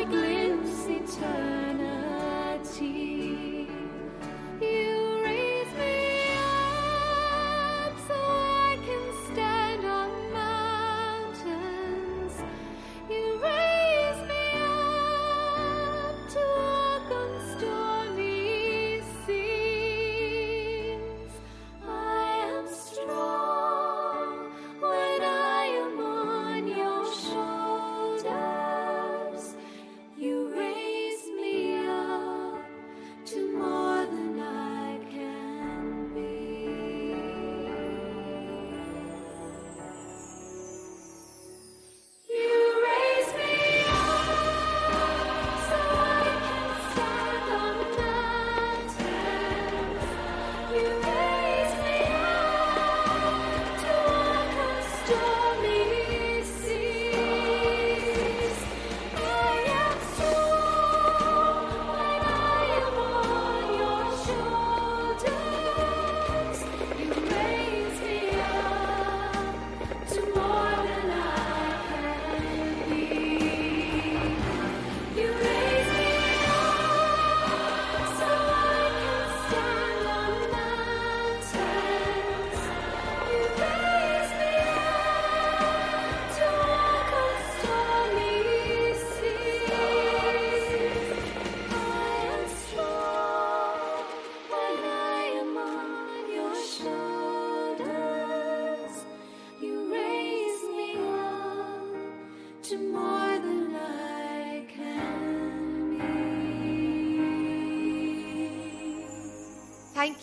my glimpse eternal.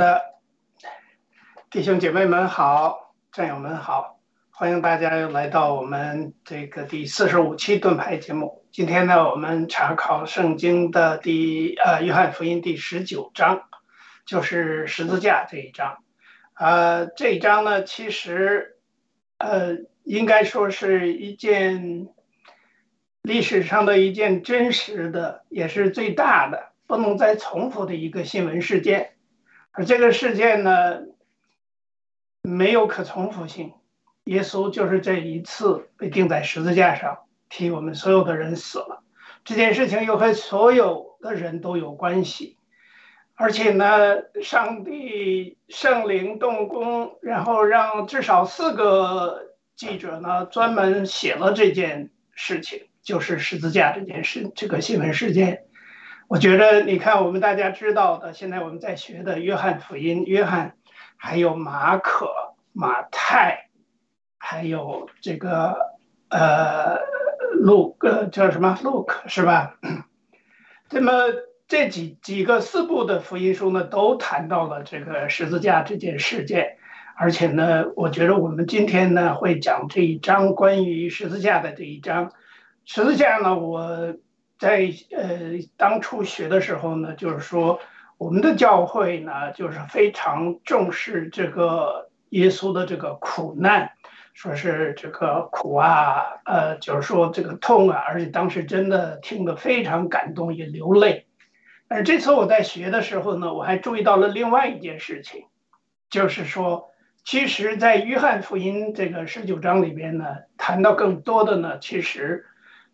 的，弟兄姐妹们好，战友们好，欢迎大家又来到我们这个第四十五期盾牌节目。今天呢，我们查考圣经的第呃约翰福音第十九章，就是十字架这一章。呃，这一章呢，其实呃应该说是一件历史上的一件真实的，也是最大的。不能再重复的一个新闻事件，而这个事件呢没有可重复性。耶稣就是这一次被钉在十字架上替我们所有的人死了。这件事情又和所有的人都有关系。而且呢上帝圣灵动工然后让至少四个记者呢专门写了这件事情就是十字架这件事这个新闻事件我觉得，你看，我们大家知道的，现在我们在学的《约翰福音》，约翰，还有马可、马太，还有这个呃，路呃叫什么？Luke 是吧？那么这几几个四部的福音书呢，都谈到了这个十字架这件事件，而且呢，我觉得我们今天呢会讲这一章关于十字架的这一章。十字架呢，我。在呃当初学的时候呢，就是说我们的教会呢，就是非常重视这个耶稣的这个苦难，说是这个苦啊，呃，就是说这个痛啊，而且当时真的听得非常感动，也流泪。但是这次我在学的时候呢，我还注意到了另外一件事情，就是说，其实，在约翰福音这个十九章里边呢，谈到更多的呢，其实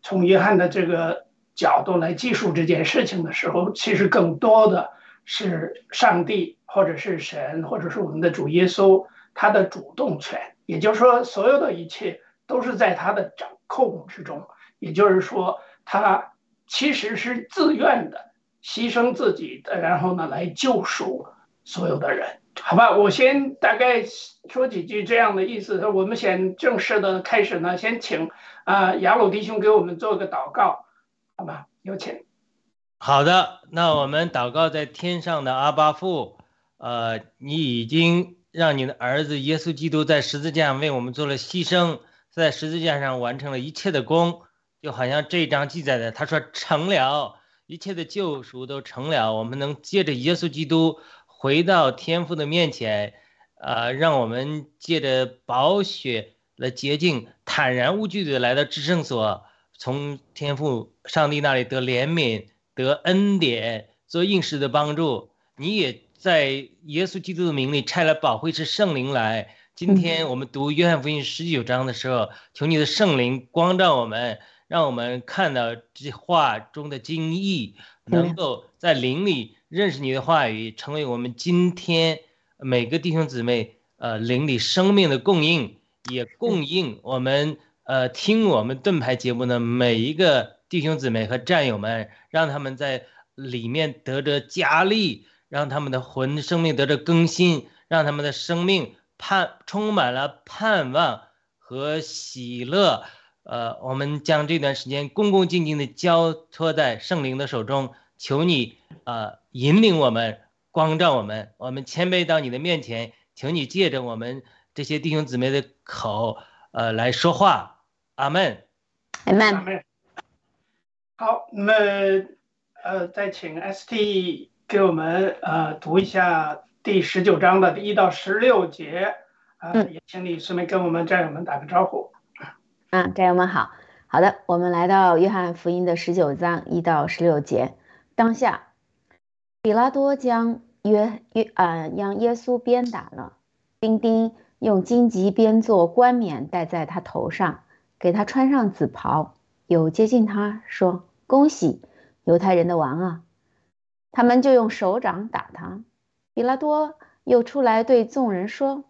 从约翰的这个。角度来记述这件事情的时候，其实更多的是上帝，或者是神，或者是我们的主耶稣，他的主动权。也就是说，所有的一切都是在他的掌控之中。也就是说，他其实是自愿的牺牲自己的，然后呢，来救赎所有的人。好吧，我先大概说几句这样的意思。我们先正式的开始呢，先请啊雅鲁弟兄给我们做个祷告。好吧，有请。好的，那我们祷告在天上的阿巴父，呃，你已经让你的儿子耶稣基督在十字架上为我们做了牺牲，在十字架上完成了一切的功，就好像这一章记载的，他说成了，一切的救赎都成了，我们能借着耶稣基督回到天父的面前，呃，让我们借着宝血的洁净，坦然无惧的来到至圣所。从天父上帝那里得怜悯、得恩典，做应试的帮助。你也在耶稣基督的名里差了保惠师圣灵来。今天我们读约翰福音十九章的时候，求你的圣灵光照我们，让我们看到这话中的精义，能够在灵里认识你的话语，成为我们今天每个弟兄姊妹呃灵里生命的供应，也供应我们。呃，听我们盾牌节目的每一个弟兄姊妹和战友们，让他们在里面得着加力，让他们的魂生命得着更新，让他们的生命盼充满了盼望和喜乐。呃，我们将这段时间恭恭敬敬的交托在圣灵的手中，求你呃引领我们，光照我们，我们谦卑到你的面前，请你借着我们这些弟兄姊妹的口，呃来说话。阿门，阿门。好，那么呃，再请 ST 给我们呃读一下第十九章的第一到十六节啊，也请你顺便跟我们战友们打个招呼。嗯，战友们好，好的，我们来到约翰福音的十九章一到十六节。当下，比拉多将约约啊让耶稣鞭打了，丁丁用荆棘编做冠冕戴在他头上。给他穿上紫袍，有接近他说：“恭喜，犹太人的王啊！”他们就用手掌打他。比拉多又出来对众人说：“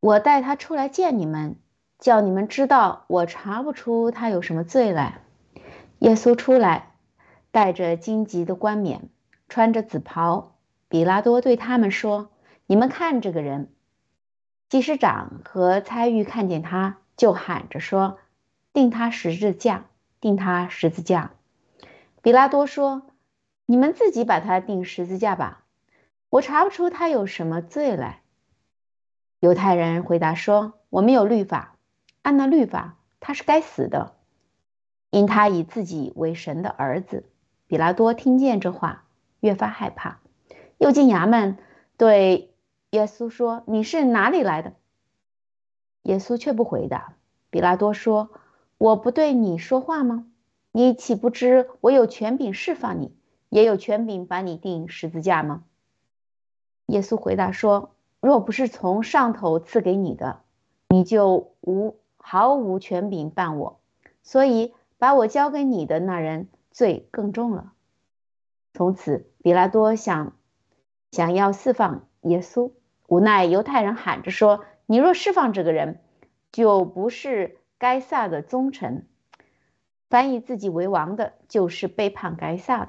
我带他出来见你们，叫你们知道我查不出他有什么罪来。”耶稣出来，带着荆棘的冠冕，穿着紫袍。比拉多对他们说：“你们看这个人。”祭司长和参狱看见他。就喊着说：“定他十字架，定他十字架。”比拉多说：“你们自己把他定十字架吧，我查不出他有什么罪来。”犹太人回答说：“我们有律法，按那律法，他是该死的，因他以自己为神的儿子。”比拉多听见这话，越发害怕，又进衙门对耶稣说：“你是哪里来的？”耶稣却不回答。比拉多说：“我不对你说话吗？你岂不知我有权柄释放你，也有权柄把你钉十字架吗？”耶稣回答说：“若不是从上头赐给你的，你就无毫无权柄办我。所以把我交给你的那人罪更重了。从此，比拉多想想要释放耶稣，无奈犹太人喊着说：“你若释放这个人，就不是该撒的忠臣。翻译自己为王的，就是背叛该撒的。”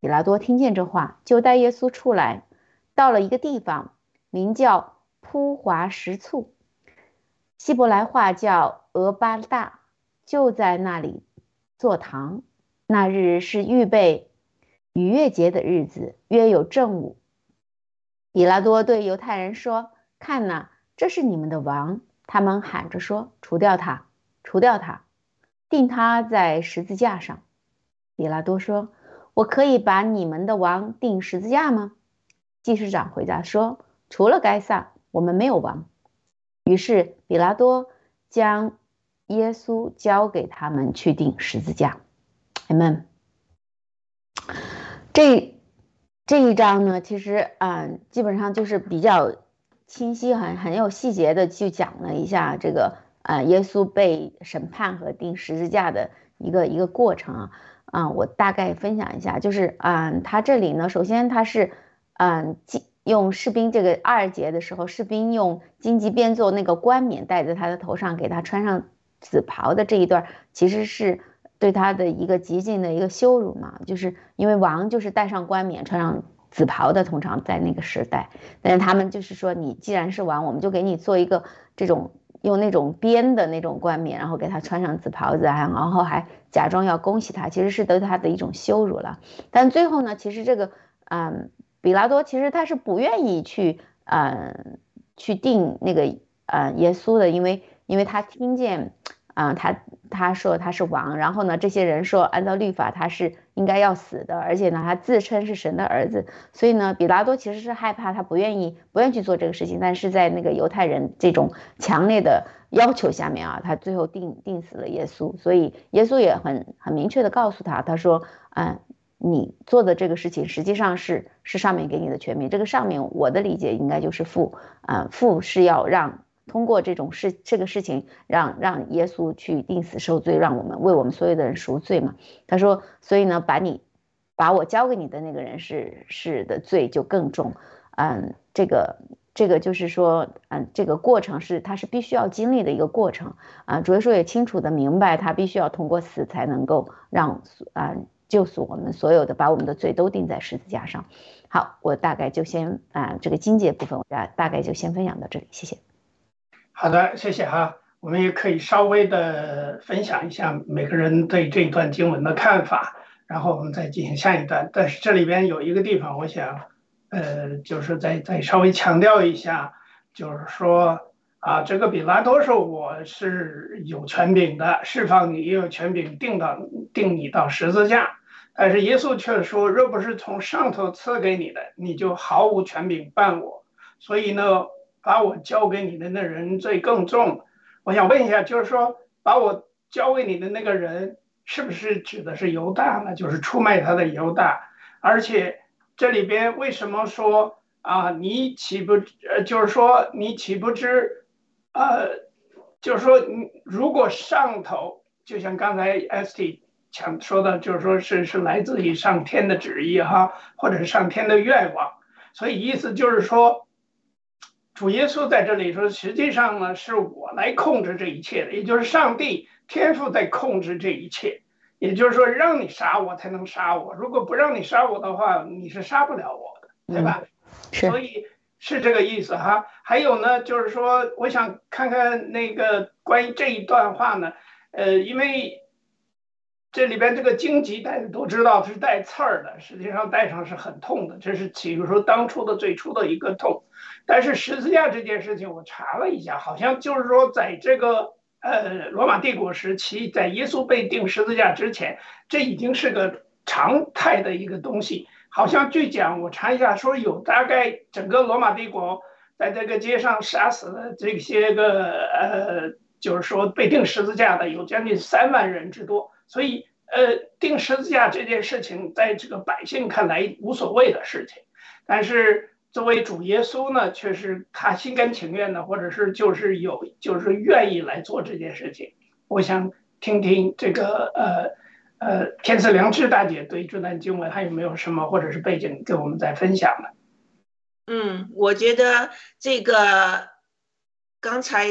比拉多听见这话，就带耶稣出来，到了一个地方，名叫铺华石簇，希伯来话叫俄巴大，就在那里坐堂。那日是预备。逾越节的日子约有正午，比拉多对犹太人说：“看呐，这是你们的王。”他们喊着说：“除掉他，除掉他，钉他在十字架上。”比拉多说：“我可以把你们的王钉十字架吗？”祭司长回答说：“除了该撒，我们没有王。”于是比拉多将耶稣交给他们去钉十字架。阿门。这这一章呢，其实啊，基本上就是比较清晰、很很有细节的去讲了一下这个啊，耶稣被审判和钉十字架的一个一个过程啊。啊，我大概分享一下，就是啊，他这里呢，首先他是嗯，用士兵这个二节的时候，士兵用荆棘编做那个冠冕戴在他的头上，给他穿上紫袍的这一段，其实是。对他的一个极尽的一个羞辱嘛，就是因为王就是戴上冠冕、穿上紫袍的，通常在那个时代。但是他们就是说，你既然是王，我们就给你做一个这种用那种编的那种冠冕，然后给他穿上紫袍子，然后还假装要恭喜他，其实是对他的一种羞辱了。但最后呢，其实这个嗯，比拉多其实他是不愿意去嗯去定那个呃耶稣的，因为因为他听见。啊，他他说他是王，然后呢，这些人说按照律法他是应该要死的，而且呢，他自称是神的儿子，所以呢，比拉多其实是害怕，他不愿意不愿意去做这个事情，但是在那个犹太人这种强烈的要求下面啊，他最后定定死了耶稣，所以耶稣也很很明确的告诉他，他说，嗯，你做的这个事情实际上是是上面给你的权柄，这个上面我的理解应该就是父，啊，父是要让。通过这种事，这个事情让让耶稣去定死受罪，让我们为我们所有的人赎罪嘛？他说，所以呢，把你把我交给你的那个人是是的罪就更重。嗯，这个这个就是说，嗯，这个过程是他是必须要经历的一个过程啊。主耶稣也清楚的明白，他必须要通过死才能够让啊救赎我们所有的，把我们的罪都钉在十字架上。好，我大概就先啊这个经节部分，我大大概就先分享到这里，谢谢。好的，谢谢哈。我们也可以稍微的分享一下每个人对这一段经文的看法，然后我们再进行下一段。但是这里边有一个地方，我想，呃，就是再再稍微强调一下，就是说啊，这个比拉多说我是有权柄的，释放你也有权柄定到定你到十字架，但是耶稣却说，若不是从上头赐给你的，你就毫无权柄办我。所以呢。把我交给你的那人罪更重，我想问一下，就是说把我交给你的那个人是不是指的是犹大呢？就是出卖他的犹大，而且这里边为什么说啊？你岂不呃，就是说你岂不知，呃，就是说你如果上头，就像刚才 ST 强说的，就是说是是来自于上天的旨意哈，或者是上天的愿望，所以意思就是说。主耶稣在这里说，实际上呢，是我来控制这一切的，也就是上帝天赋在控制这一切。也就是说，让你杀我才能杀我，如果不让你杀我的话，你是杀不了我的，对吧？所以是这个意思哈。还有呢，就是说，我想看看那个关于这一段话呢，呃，因为这里边这个荆棘大家都知道是带刺儿的，实际上带上是很痛的，这是比如说当初的最初的一个痛。但是十字架这件事情，我查了一下，好像就是说，在这个呃罗马帝国时期，在耶稣被钉十字架之前，这已经是个常态的一个东西。好像据讲，我查一下，说有大概整个罗马帝国在这个街上杀死的这些个呃，就是说被钉十字架的有将近三万人之多。所以呃，钉十字架这件事情，在这个百姓看来无所谓的事情，但是。作为主耶稣呢，却是他心甘情愿的，或者是就是有就是愿意来做这件事情。我想听听这个呃呃天赐良知大姐对这段经文还有没有什么或者是背景跟我们再分享的？嗯，我觉得这个刚才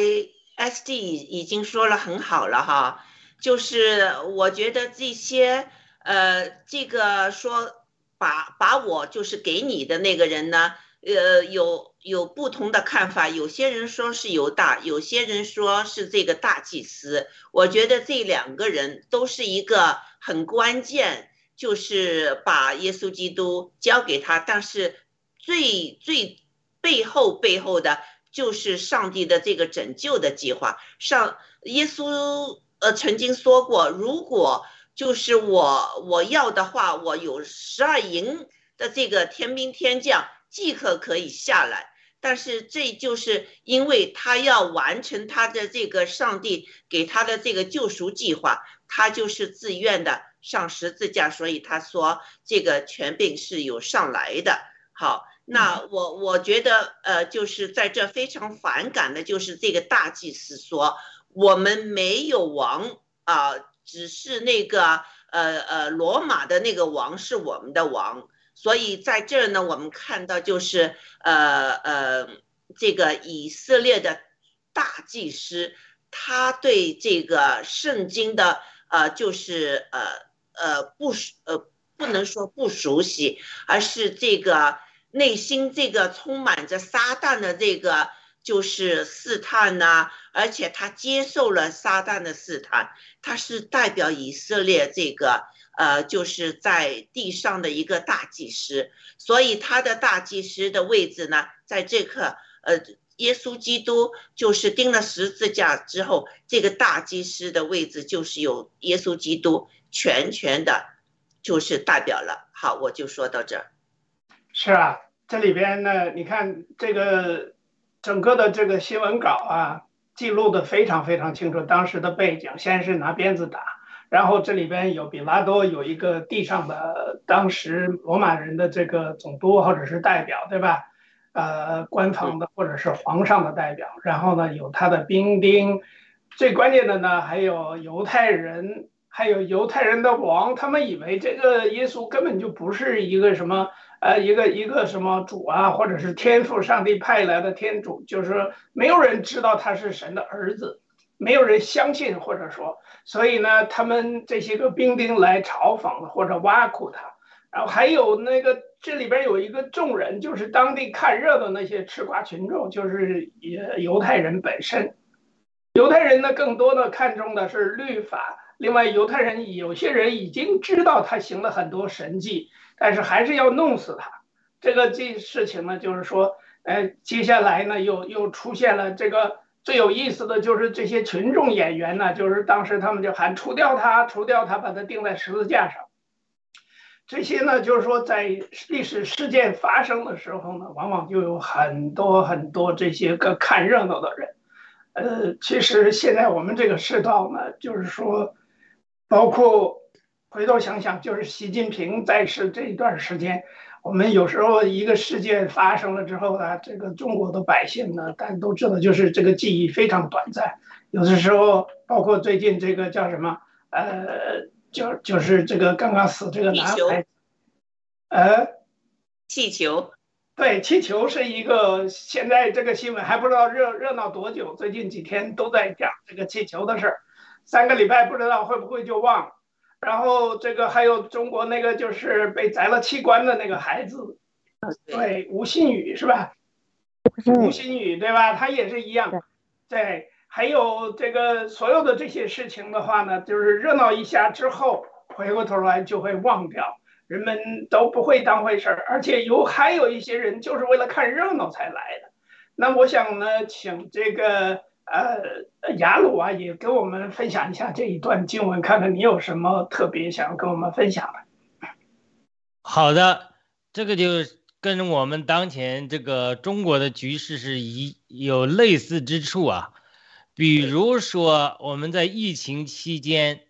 S D 已经说了很好了哈，就是我觉得这些呃，这个说把把我就是给你的那个人呢，呃，有有不同的看法，有些人说是犹大，有些人说是这个大祭司。我觉得这两个人都是一个很关键，就是把耶稣基督交给他，但是。最最背后背后的就是上帝的这个拯救的计划。上耶稣呃曾经说过，如果就是我我要的话，我有十二营的这个天兵天将即刻可以下来。但是这就是因为他要完成他的这个上帝给他的这个救赎计划，他就是自愿的上十字架，所以他说这个权柄是有上来的。好。那我我觉得，呃，就是在这非常反感的，就是这个大祭司说我们没有王啊，只是那个呃呃罗马的那个王是我们的王，所以在这儿呢，我们看到就是呃呃这个以色列的大祭司，他对这个圣经的呃就是呃呃不呃不能说不熟悉，而是这个。内心这个充满着撒旦的这个就是试探呐，而且他接受了撒旦的试探，他是代表以色列这个呃就是在地上的一个大祭司，所以他的大祭司的位置呢，在这刻呃耶稣基督就是钉了十字架之后，这个大祭司的位置就是由耶稣基督全权的，就是代表了。好，我就说到这儿。是啊，这里边呢，你看这个整个的这个新闻稿啊，记录的非常非常清楚。当时的背景，先是拿鞭子打，然后这里边有比拉多有一个地上的当时罗马人的这个总督或者是代表，对吧？呃，官方的或者是皇上的代表，然后呢有他的兵丁，最关键的呢还有犹太人，还有犹太人的王，他们以为这个耶稣根本就不是一个什么。呃，一个一个什么主啊，或者是天父上帝派来的天主，就是没有人知道他是神的儿子，没有人相信，或者说，所以呢，他们这些个兵丁来嘲讽或者挖苦他，然后还有那个这里边有一个众人，就是当地看热闹那些吃瓜群众，就是犹犹太人本身，犹太人呢更多的看重的是律法，另外犹太人有些人已经知道他行了很多神迹。但是还是要弄死他，这个这事情呢，就是说，呃，接下来呢，又又出现了这个最有意思的就是这些群众演员呢，就是当时他们就喊除掉他，除掉他，把他钉在十字架上。这些呢，就是说在历史事件发生的时候呢，往往就有很多很多这些个看热闹的人。呃，其实现在我们这个世道呢，就是说，包括。回头想想，就是习近平在世这一段时间，我们有时候一个事件发生了之后呢，这个中国的百姓呢，大家都知道，就是这个记忆非常短暂。有的时候，包括最近这个叫什么，呃，就就是这个刚刚死这个男孩，呃，气球，对，气球是一个现在这个新闻还不知道热热闹多久，最近几天都在讲这个气球的事儿，三个礼拜不知道会不会就忘了。然后这个还有中国那个就是被摘了器官的那个孩子，对吴信宇是吧？吴信宇对吧？他也是一样。对，还有这个所有的这些事情的话呢，就是热闹一下之后，回过头来就会忘掉，人们都不会当回事儿，而且有还有一些人就是为了看热闹才来的。那我想呢，请这个。呃，雅鲁啊，也跟我们分享一下这一段经文，看看你有什么特别想要跟我们分享的。好的，这个就跟我们当前这个中国的局势是一有类似之处啊。比如说，我们在疫情期间，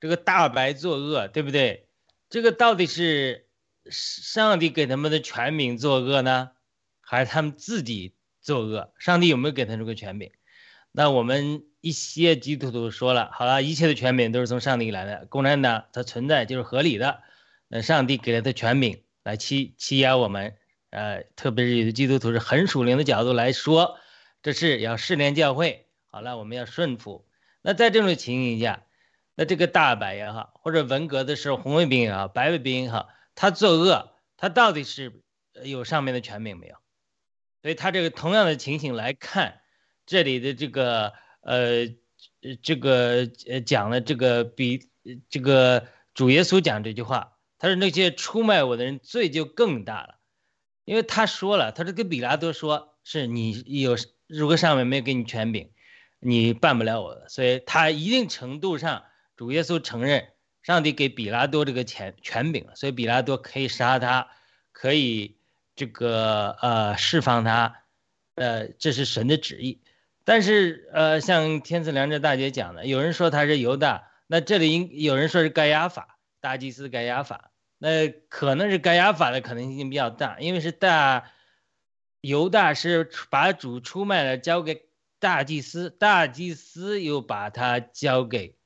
这个大白作恶，对不对？这个到底是上帝给他们的权柄作恶呢，还是他们自己作恶？上帝有没有给他这个权柄？那我们一些基督徒说了，好了，一切的权柄都是从上帝来的，共产党它存在就是合理的，那上帝给了他权柄来欺欺压我们，呃，特别是有的基督徒是很属灵的角度来说，这是要试炼教会，好了，我们要顺服。那在这种情形下，那这个大白也好，或者文革的时候红卫兵也好，白卫兵也好，他作恶，他到底是有上面的权柄没有？所以他这个同样的情形来看，这里的这个呃这个呃讲了这个比这个主耶稣讲这句话，他说那些出卖我的人罪就更大了，因为他说了，他是跟比拉多说，是你有如果上面没有给你权柄，你办不了我的，所以他一定程度上主耶稣承认上帝给比拉多这个权权柄了，所以比拉多可以杀他，可以。这个呃释放他，呃这是神的旨意，但是呃像天赐良知大姐讲的，有人说他是犹大，那这里应有人说是盖亚法大祭司盖亚法，那可能是盖亚法的可能性比较大，因为是大犹大是把主出卖了交给大祭司，大祭司又把他交给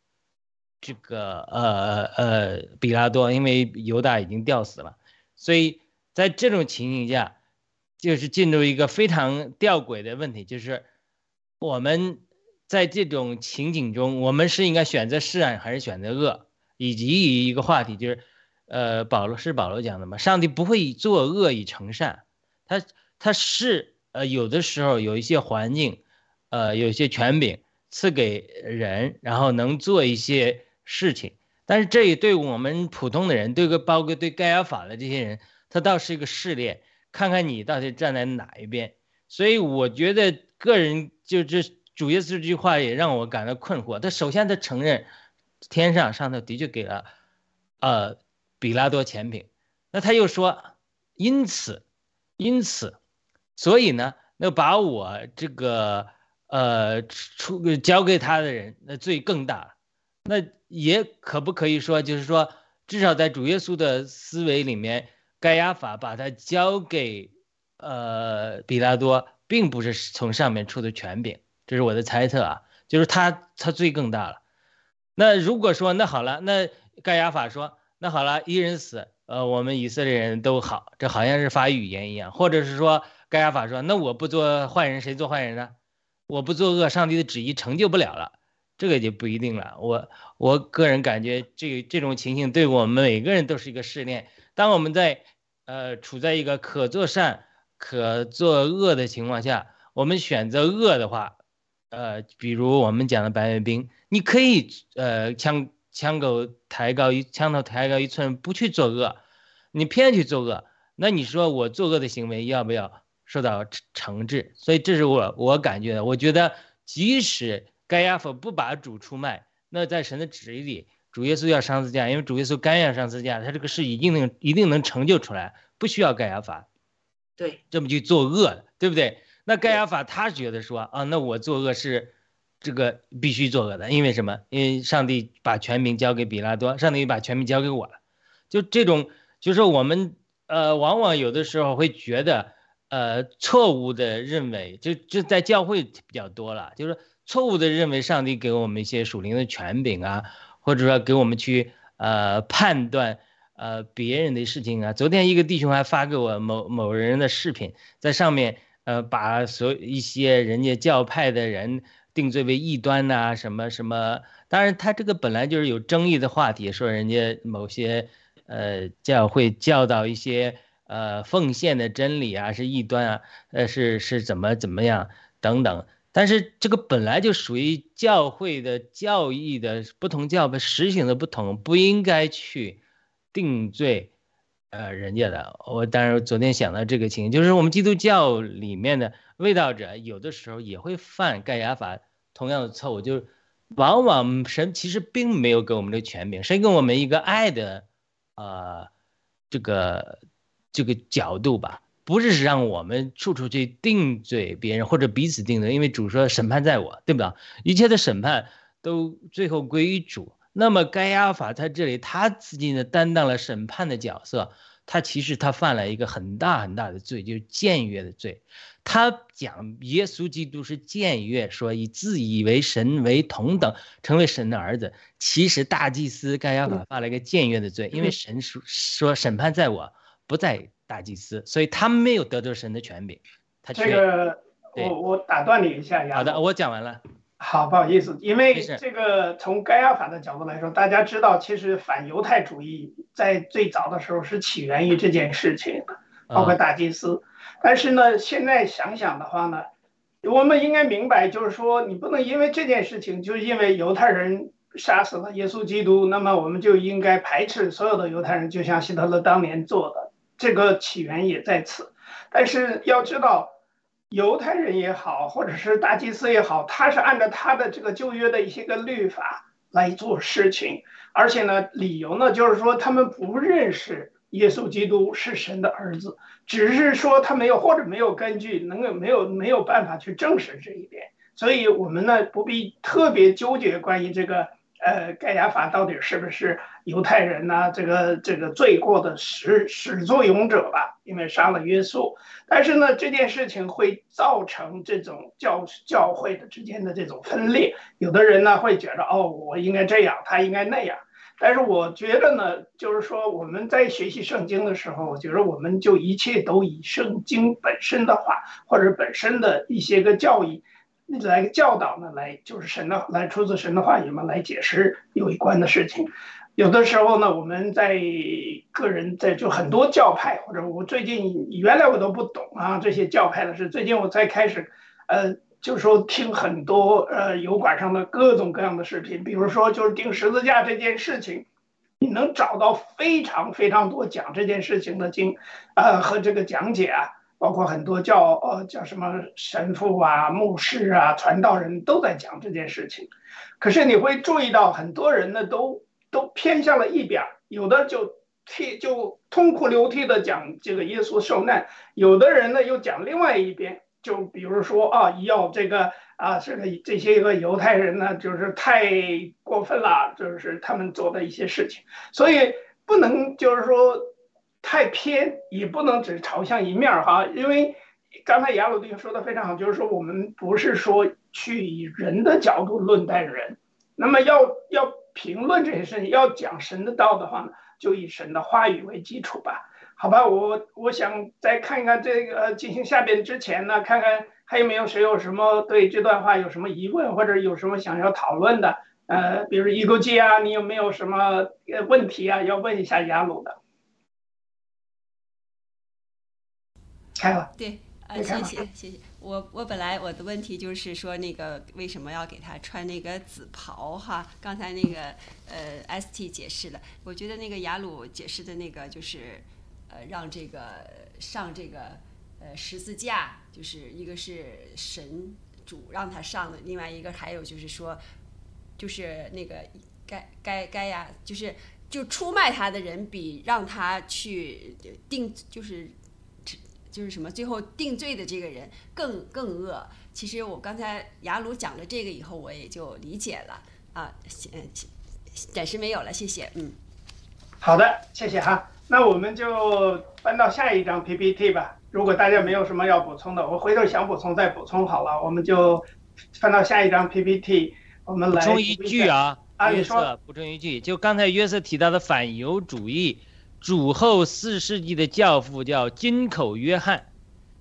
这个呃呃比拉多，因为犹大已经吊死了，所以。在这种情形下，就是进入一个非常吊诡的问题，就是我们在这种情景中，我们是应该选择善还是选择恶？以及一个话题就是，呃，保罗是保罗讲的嘛？上帝不会以作恶以成善，他他是呃有的时候有一些环境，呃有一些权柄赐给人，然后能做一些事情，但是这也对我们普通的人，对个包括对盖亚法的这些人。他倒是一个试炼，看看你到底站在哪一边。所以我觉得个人就这主耶稣这句话也让我感到困惑。他首先他承认天上上头的确给了呃比拉多钱品，那他又说因此因此，所以呢，那把我这个呃出交给他的人那罪更大。那也可不可以说就是说至少在主耶稣的思维里面。盖亚法把他交给呃比拉多，并不是从上面出的权柄，这是我的猜测啊，就是他他罪更大了。那如果说那好了，那盖亚法说那好了，一人死，呃，我们以色列人都好，这好像是发语言一样，或者是说盖亚法说那我不做坏人，谁做坏人呢？我不作恶，上帝的旨意成就不了了，这个就不一定了。我我个人感觉这这种情形对我们每个人都是一个试炼。当我们在呃处在一个可做善可作恶的情况下，我们选择恶的话，呃，比如我们讲的白卫兵，你可以呃枪枪口抬高一枪头抬高一寸，不去作恶，你偏去作恶，那你说我作恶的行为要不要受到惩治？所以这是我我感觉的，我觉得即使该亚法不把主出卖，那在神的旨意里。主耶稣要上字架，因为主耶稣甘愿上字架，他这个事一定能一定能成就出来，不需要盖亚法，对，这么去作恶的，对不对？那盖亚法他觉得说啊，那我作恶是这个必须作恶的，因为什么？因为上帝把权柄交给比拉多，上帝把权柄交给我了，就这种，就是我们呃，往往有的时候会觉得呃，错误的认为，就就在教会比较多了，就是错误的认为上帝给我们一些属灵的权柄啊。或者说给我们去呃判断呃别人的事情啊，昨天一个弟兄还发给我某某人的视频，在上面呃把所一些人家教派的人定罪为异端呐，什么什么，当然他这个本来就是有争议的话题，说人家某些呃教会教导一些呃奉献的真理啊是异端啊，呃是是怎么怎么样等等。但是这个本来就属于教会的教义的不同，教派实行的不同，不应该去定罪，呃，人家的。我当然昨天想到这个情形，就是我们基督教里面的卫道者，有的时候也会犯盖亚法同样的错误，就是往往神其实并没有给我们这权柄，神给我们一个爱的，呃，这个这个角度吧。不是让我们处处去定罪别人或者彼此定罪，因为主说审判在我，对吧？一切的审判都最后归于主。那么该亚法在这里他自己呢担当了审判的角色，他其实他犯了一个很大很大的罪，就是僭越的罪。他讲耶稣基督是僭越，说以自以为神为同等，成为神的儿子。其实大祭司盖亚法犯了一个僭越的罪，因为神说说审判在我，不在大祭司，所以他没有得到神的权柄。他这个对我我打断你一下，好的，我讲完了。好，不好意思，因为这个从盖亚法的角度来说，大家知道，其实反犹太主义在最早的时候是起源于这件事情，包括啊大祭司。但是呢，现在想想的话呢，我们应该明白，就是说，你不能因为这件事情，就是因为犹太人杀死了耶稣基督，那么我们就应该排斥所有的犹太人，就像希特勒当年做的，这个起源也在此。但是要知道，犹太人也好，或者是大祭司也好，他是按照他的这个旧约的一些个律法来做事情，而且呢，理由呢就是说他们不认识耶稣基督是神的儿子，只是说他没有或者没有根据，能够没有没有办法去证实这一点，所以我们呢不必特别纠结关于这个呃盖亚法到底是不是犹太人呐、这个这个罪过的始始作俑者吧，因为杀了约束。但是呢，这件事情会造成这种教教会的之间的这种分裂。有的人呢会觉得，哦，我应该这样，他应该那样。但是我觉得呢，就是说我们在学习圣经的时候，我觉得我们就一切都以圣经本身的话，或者本身的一些个教义来教导呢，来就是神的来出自神的话语嘛，来解释有关的事情。有的时候呢，我们在个人在就很多教派，或者我最近原来我都不懂啊这些教派的事，最近我才开始，呃，就是说听很多呃油管上的各种各样的视频，比如说就是钉十字架这件事情，你能找到非常非常多讲这件事情的经，呃和这个讲解啊，包括很多叫呃叫什么神父啊、牧师啊、传道人都在讲这件事情，可是你会注意到很多人呢都。都偏向了一边，有的就替就痛哭流涕的讲这个耶稣受难，有的人呢又讲另外一边，就比如说啊，要这个啊这个这些个犹太人呢，就是太过分了，就是他们做的一些事情，所以不能就是说太偏，也不能只朝向一面哈，因为刚才雅鲁丁说的非常好，就是说我们不是说去以人的角度论待人，那么要要。评论这些事情，要讲神的道的话呢，就以神的话语为基础吧。好吧，我我想再看一看这个进行下边之前呢，看看还有没有谁有什么对这段话有什么疑问，或者有什么想要讨论的。呃，比如一勾记啊，你有没有什么呃问题啊，要问一下雅鲁的？开了。对，啊，谢谢谢谢。我我本来我的问题就是说那个为什么要给他穿那个紫袍哈？刚才那个呃 ST 解释了，我觉得那个雅鲁解释的那个就是呃让这个上这个呃十字架，就是一个是神主让他上的，另外一个还有就是说就是那个该该该呀，就是就出卖他的人比让他去定就是。就是什么，最后定罪的这个人更更恶。其实我刚才雅鲁讲了这个以后，我也就理解了啊。嗯，暂时没有了，谢谢。嗯，好的，谢谢哈。那我们就翻到下一张 PPT 吧。如果大家没有什么要补充的，我回头想补充再补充好了。我们就翻到下一张 PPT，我们来补充一句啊，啊，约你说补充一句，就刚才约瑟提到的反犹主义。主后四世纪的教父叫金口约翰，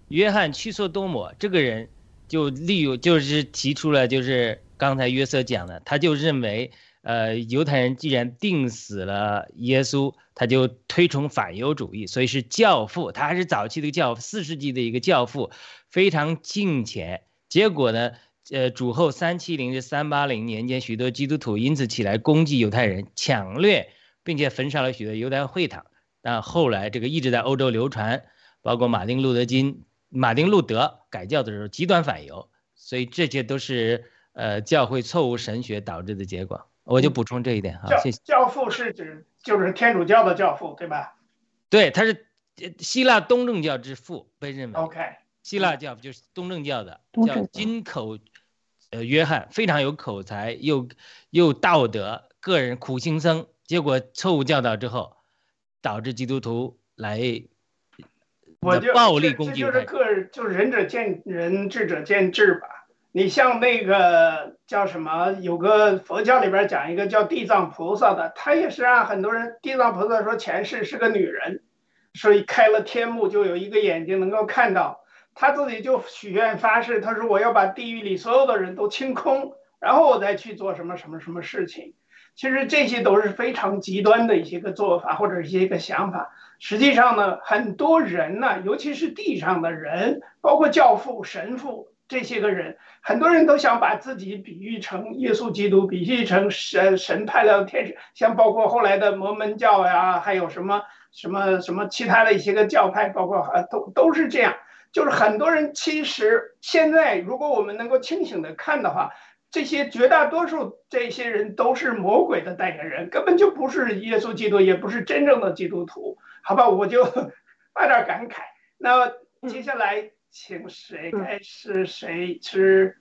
约翰屈索多摩这个人就利用就是提出了就是刚才约瑟讲的，他就认为呃犹太人既然定死了耶稣，他就推崇反犹主义，所以是教父，他还是早期的教，四世纪的一个教父，非常敬虔。结果呢，呃主后三七零至三八零年间，许多基督徒因此起来攻击犹太人，抢掠。并且焚烧了许多犹太会堂，但后来这个一直在欧洲流传，包括马丁路德金、马丁路德改教的时候极端反犹，所以这些都是呃教会错误神学导致的结果。我就补充这一点哈，谢谢。教父是指就是天主教的教父对吧？对，他是希腊东正教之父，被认为。OK。希腊教就是东正教的，叫金口，呃，约翰非常有口才，又又道德，个人苦行僧。结果错误教导之后，导致基督徒来我就暴力这这就是攻击犹太人。个就是仁者见仁，智者见智吧。你像那个叫什么，有个佛教里边讲一个叫地藏菩萨的，他也是让很多人地藏菩萨说前世是个女人，所以开了天目就有一个眼睛能够看到，他自己就许愿发誓，他说我要把地狱里所有的人都清空，然后我再去做什么什么什么事情。其实这些都是非常极端的一些个做法或者一些个想法。实际上呢，很多人呢，尤其是地上的人，包括教父、神父这些个人，很多人都想把自己比喻成耶稣基督，比喻成神神派的天使，像包括后来的摩门教呀，还有什么什么什么其他的一些个教派，包括啊都都是这样。就是很多人其实现在，如果我们能够清醒的看的话，这些绝大多数这些人都是魔鬼的代言人，根本就不是耶稣基督，也不是真正的基督徒。好吧，我就 发点感慨。那接下来请谁开始？谁是？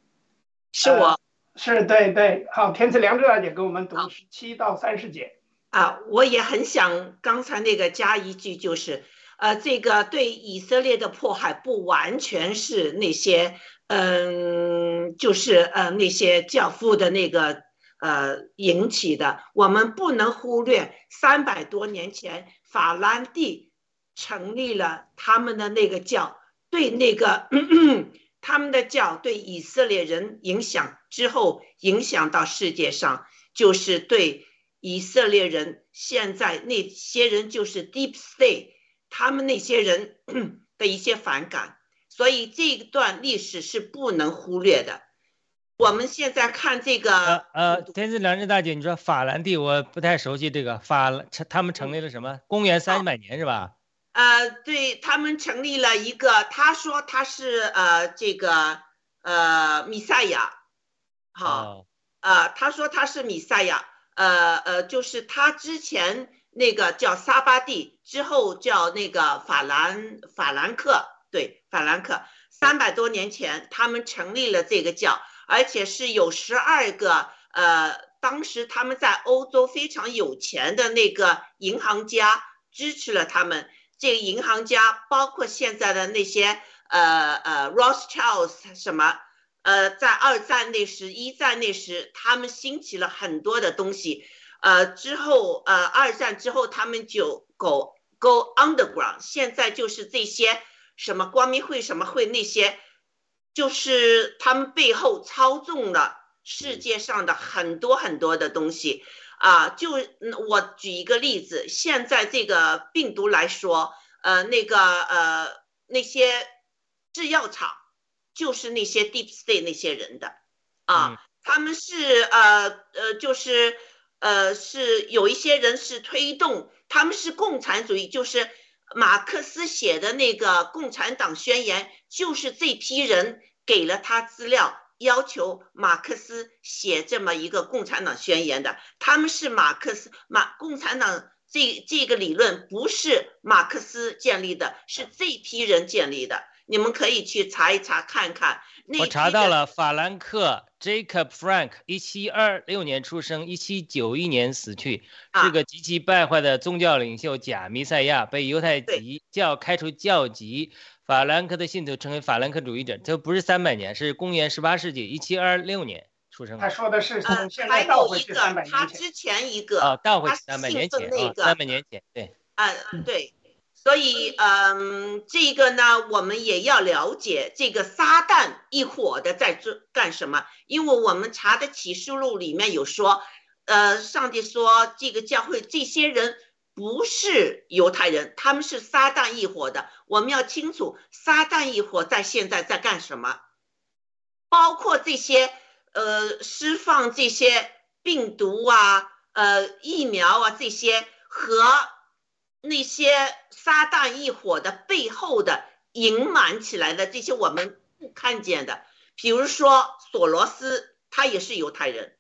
是我是对对，好，天赐良知大姐给我们读十七到三十节。啊，我也很想刚才那个加一句，就是呃，这个对以色列的迫害不完全是那些嗯，就是呃那些教父的那个呃引起的，我们不能忽略三百多年前法兰蒂成立了他们的那个教，对那个他们的教对以色列人影响之后，影响到世界上，就是对以色列人现在那些人就是 Deep State，他们那些人 的一些反感，所以这一段历史是不能忽略的。我们现在看这个呃呃，天赐良知大姐，你说法兰蒂，我不太熟悉这个法兰，他们成立了什么？公元三百年是吧？呃，对他们成立了一个，他说他是呃这个呃米赛亚，好，哦呃，他说他是米赛亚，呃呃，就是他之前那个叫撒巴蒂，之后叫那个法兰法兰克，对，法兰克，三百多年前他们成立了这个教，而且是有十二个呃，当时他们在欧洲非常有钱的那个银行家支持了他们。这个银行家包括现在的那些呃呃 Rothschilds 什么，呃，在二战那时、一战那时，他们兴起了很多的东西，呃，之后呃二战之后他们就 go go underground，现在就是这些什么光明会、什么会那些，就是他们背后操纵了世界上的很多很多的东西。啊，就我举一个例子，现在这个病毒来说，呃，那个呃那些制药厂就是那些 deep state 那些人的，啊，他们是呃呃就是呃是有一些人是推动，他们是共产主义，就是马克思写的那个《共产党宣言》，就是这批人给了他资料。要求马克思写这么一个共产党宣言的，他们是马克思马共产党这这个理论不是马克思建立的，是这批人建立的。你们可以去查一查看看。那我查到了，法兰克 Jacob Frank，一七二六年出生，一七九一年死去，是个极其败坏的宗教领袖，假弥赛亚，被犹太籍教开除教籍。法兰克的信徒称为法兰克主义者，这不是三百年，是公元十八世纪一七二六年出生。他说的是从现还在倒有一个回去三百，他年前。之前一个啊，倒回去三百年前三百年前，对，啊，对，所以嗯，这个呢，我们也要了解这个撒旦一伙的在做干什么，因为我们查的启示录里面有说，呃，上帝说这个教会这些人不是犹太人，他们是撒旦一伙的，我们要清楚撒旦一伙在现在在干什么，包括这些呃释放这些病毒啊、呃疫苗啊这些和那些撒旦一伙的背后的隐瞒起来的这些我们不看见的，比如说索罗斯，他也是犹太人，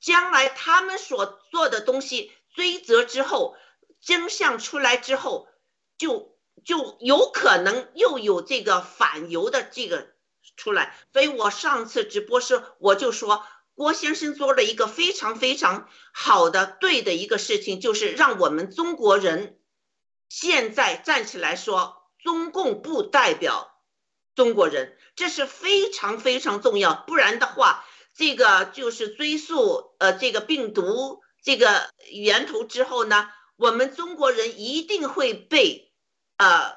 将来他们所做的东西追责之后，真相出来之后，就就有可能又有这个反犹的这个出来。所以我上次直播时我就说，郭先生做了一个非常非常好的对的一个事情，就是让我们中国人现在站起来说，中共不代表中国人，这是非常非常重要。不然的话，这个就是追溯呃这个病毒这个源头之后呢，我们中国人一定会被呃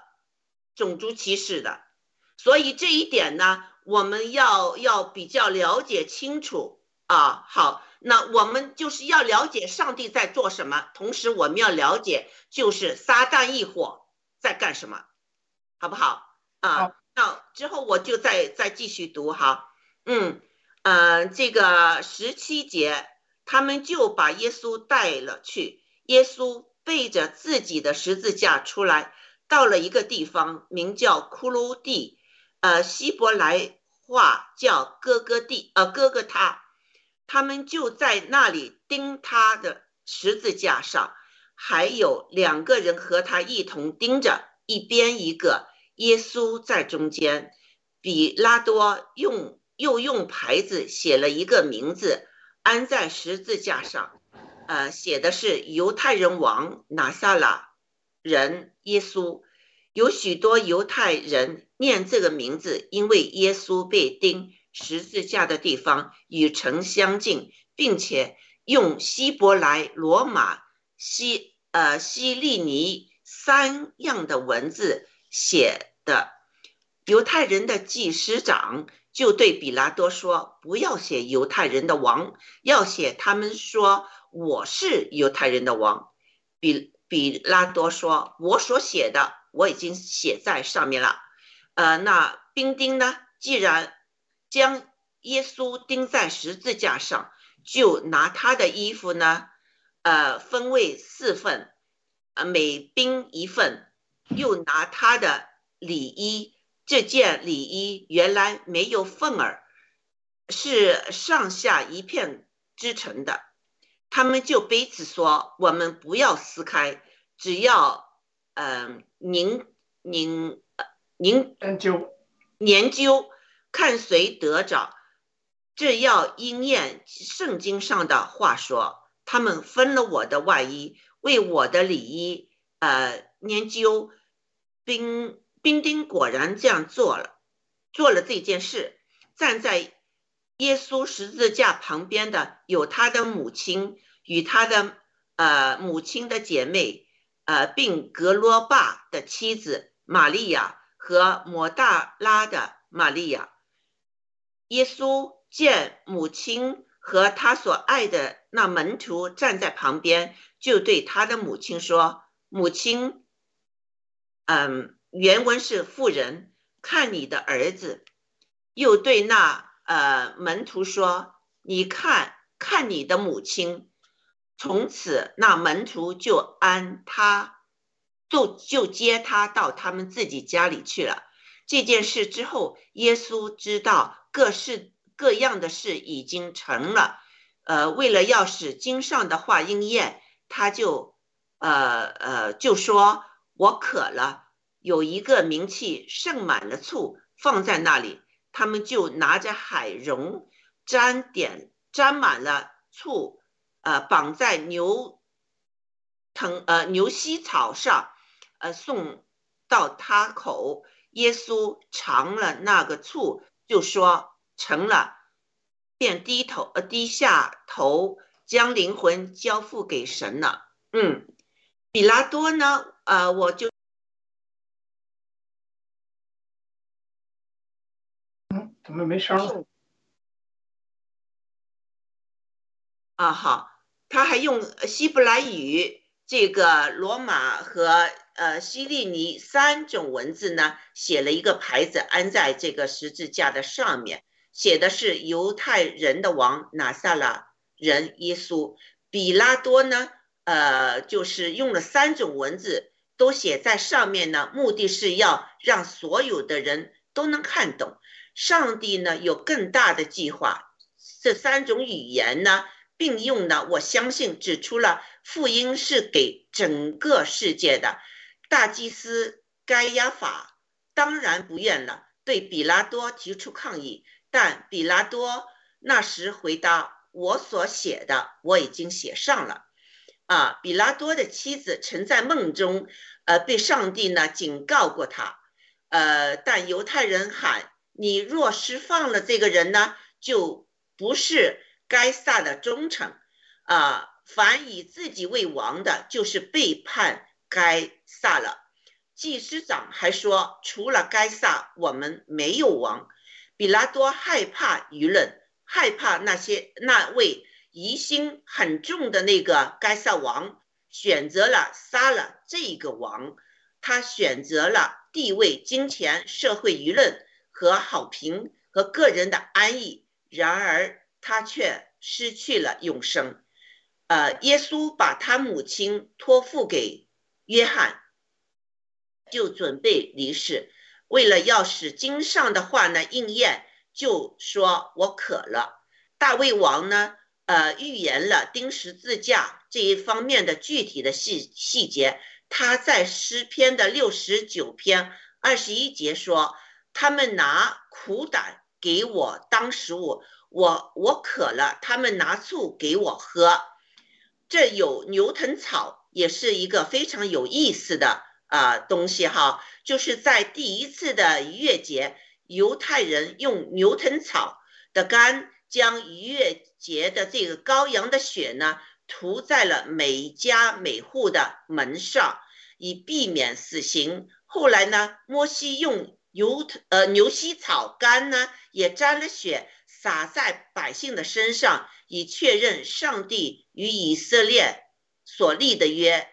种族歧视的。所以这一点呢，我们要要比较了解清楚啊。好。那我们就是要了解上帝在做什么，同时我们要了解就是撒旦一伙在干什么，好不好？啊，那之后我就再再继续读哈，嗯，呃，这个十七节，他们就把耶稣带了去，耶稣背着自己的十字架出来，到了一个地方，名叫骷髅地，呃，希伯来话叫哥哥地，呃，哥哥他。他们就在那里钉他的十字架上，还有两个人和他一同钉着，一边一个，耶稣在中间。比拉多用又用牌子写了一个名字，安在十字架上，呃，写的是犹太人王拿撒拉人耶稣。有许多犹太人念这个名字，因为耶稣被钉。十字架的地方与城相近，并且用希伯来、罗马、西呃西利尼三样的文字写的。犹太人的祭司长就对比拉多说：“不要写犹太人的王，要写他们说我是犹太人的王。”比比拉多说：“我所写的我已经写在上面了。”呃，那兵丁呢？既然将耶稣钉在十字架上，就拿他的衣服呢，呃，分为四份，呃，每兵一份，又拿他的里衣，这件里衣原来没有缝儿，是上下一片织成的。他们就彼此说：“我们不要撕开，只要，嗯，您您您研究研究。”看谁得着，这要应验圣经上的话说：“他们分了我的外衣，为我的里衣，呃，研究。”兵兵丁果然这样做了，做了这件事。站在耶稣十字架旁边的有他的母亲与他的呃母亲的姐妹，呃，并格罗巴的妻子玛利亚和摩大拉的玛利亚。耶稣见母亲和他所爱的那门徒站在旁边，就对他的母亲说：“母亲，嗯，原文是妇人，看你的儿子。”又对那呃门徒说：“你看看你的母亲。”从此，那门徒就安他，就就接他到他们自己家里去了。这件事之后，耶稣知道。各式各样的事已经成了，呃，为了要使经上的话应验，他就，呃呃，就说我渴了，有一个名器盛满了醋放在那里，他们就拿着海茸沾点沾满了醋，呃，绑在牛藤呃牛膝草上，呃，送到他口，耶稣尝了那个醋。就说成了，便低头呃低下头，将灵魂交付给神了。嗯，比拉多呢？呃，我就嗯，怎么没声了？啊，好，他还用希伯来语、这个罗马和。呃，希利尼三种文字呢，写了一个牌子，安在这个十字架的上面，写的是犹太人的王拿撒勒人耶稣。比拉多呢，呃，就是用了三种文字都写在上面呢，目的是要让所有的人都能看懂。上帝呢有更大的计划，这三种语言呢并用呢，我相信指出了福音是给整个世界的。大祭司该亚法当然不愿了，对比拉多提出抗议。但比拉多那时回答：“我所写的我已经写上了。”啊，比拉多的妻子曾在梦中，呃，被上帝呢警告过他，呃，但犹太人喊你若释放了这个人呢，就不是该撒的忠诚，啊，凡以自己为王的，就是背叛该撒了。祭司长还说，除了该撒，我们没有王。比拉多害怕舆论，害怕那些那位。疑心很重的那个该撒王选择了杀了这个王，他选择了地位、金钱、社会舆论和好评和个人的安逸，然而他却失去了永生。呃，耶稣把他母亲托付给约翰，就准备离世。为了要使经上的话呢应验，就说我渴了。大卫王呢？呃，预言了钉十字架这一方面的具体的细细节。他在诗篇的六十九篇二十一节说：“他们拿苦胆给我当食物，我我渴了，他们拿醋给我喝。”这有牛藤草，也是一个非常有意思的啊东西哈。就是在第一次的逾越节，犹太人用牛藤草的干。将逾越节的这个羔羊的血呢，涂在了每家每户的门上，以避免死刑。后来呢，摩西用牛呃牛膝草干呢，也沾了血，洒在百姓的身上，以确认上帝与以色列所立的约。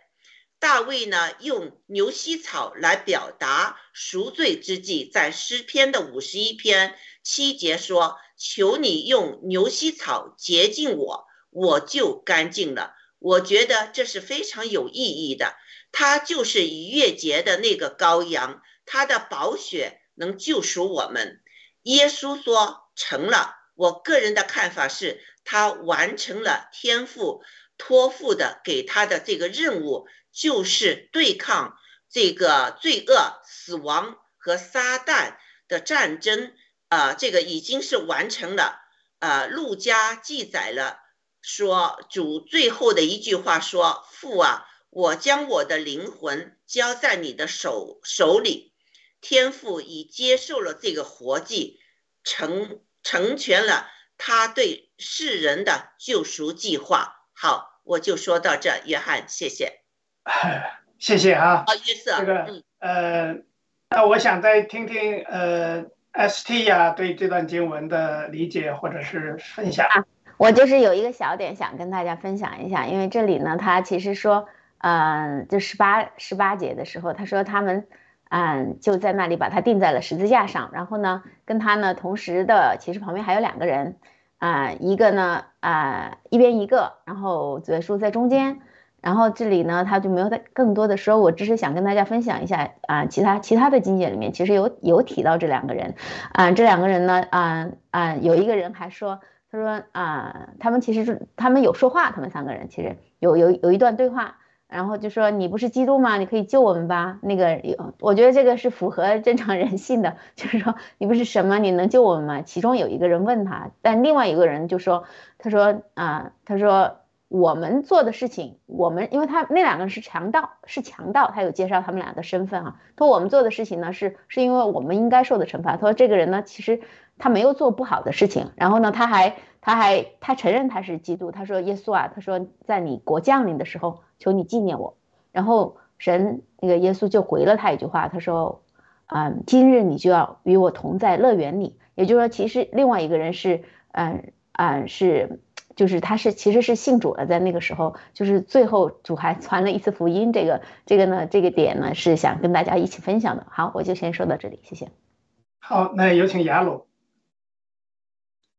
大卫呢，用牛膝草来表达赎罪之际，在诗篇的五十一篇七节说。求你用牛膝草洁净我，我就干净了。我觉得这是非常有意义的。他就是逾越节的那个羔羊，他的宝血能救赎我们。耶稣说成了。我个人的看法是，他完成了天赋托付的给他的这个任务，就是对抗这个罪恶、死亡和撒旦的战争。啊，这个已经是完成了。呃，路加记载了，说主最后的一句话说：“父啊，我将我的灵魂交在你的手手里。”天父已接受了这个活祭，成成全了他对世人的救赎计划。好，我就说到这，约翰，谢谢。谢谢哈。好，约瑟，这个呃，那我想再听听呃。S T 呀，对这段经文的理解或者是分享啊，我就是有一个小点想跟大家分享一下，因为这里呢，他其实说，嗯，就十八十八节的时候，他说他们，嗯，就在那里把他钉在了十字架上，然后呢，跟他呢同时的，其实旁边还有两个人，啊，一个呢，啊，一边一个，然后主耶稣在中间。然后这里呢，他就没有再更多的说，我只是想跟大家分享一下啊，其他其他的经节里面其实有有提到这两个人，啊，这两个人呢，啊啊，有一个人还说，他说啊，他们其实是他们有说话，他们三个人其实有有有一段对话，然后就说你不是基督吗？你可以救我们吧？那个有，我觉得这个是符合正常人性的，就是说你不是什么，你能救我们吗？其中有一个人问他，但另外一个人就说，他说啊，他说。我们做的事情，我们因为他那两个人是强盗，是强盗，他有介绍他们俩的身份啊。他说我们做的事情呢，是是因为我们应该受的惩罚。他说这个人呢，其实他没有做不好的事情，然后呢，他还他还他承认他是基督。他说耶稣啊，他说在你国降临的时候，求你纪念我。然后神那个耶稣就回了他一句话，他说，嗯，今日你就要与我同在乐园里。也就是说，其实另外一个人是，嗯嗯是。就是他是其实是信主了，在那个时候，就是最后主还 传了一次福音，这个这个呢，这个点呢是想跟大家一起分享的。好，我就先说到这里，谢谢。好，那有请雅鲁。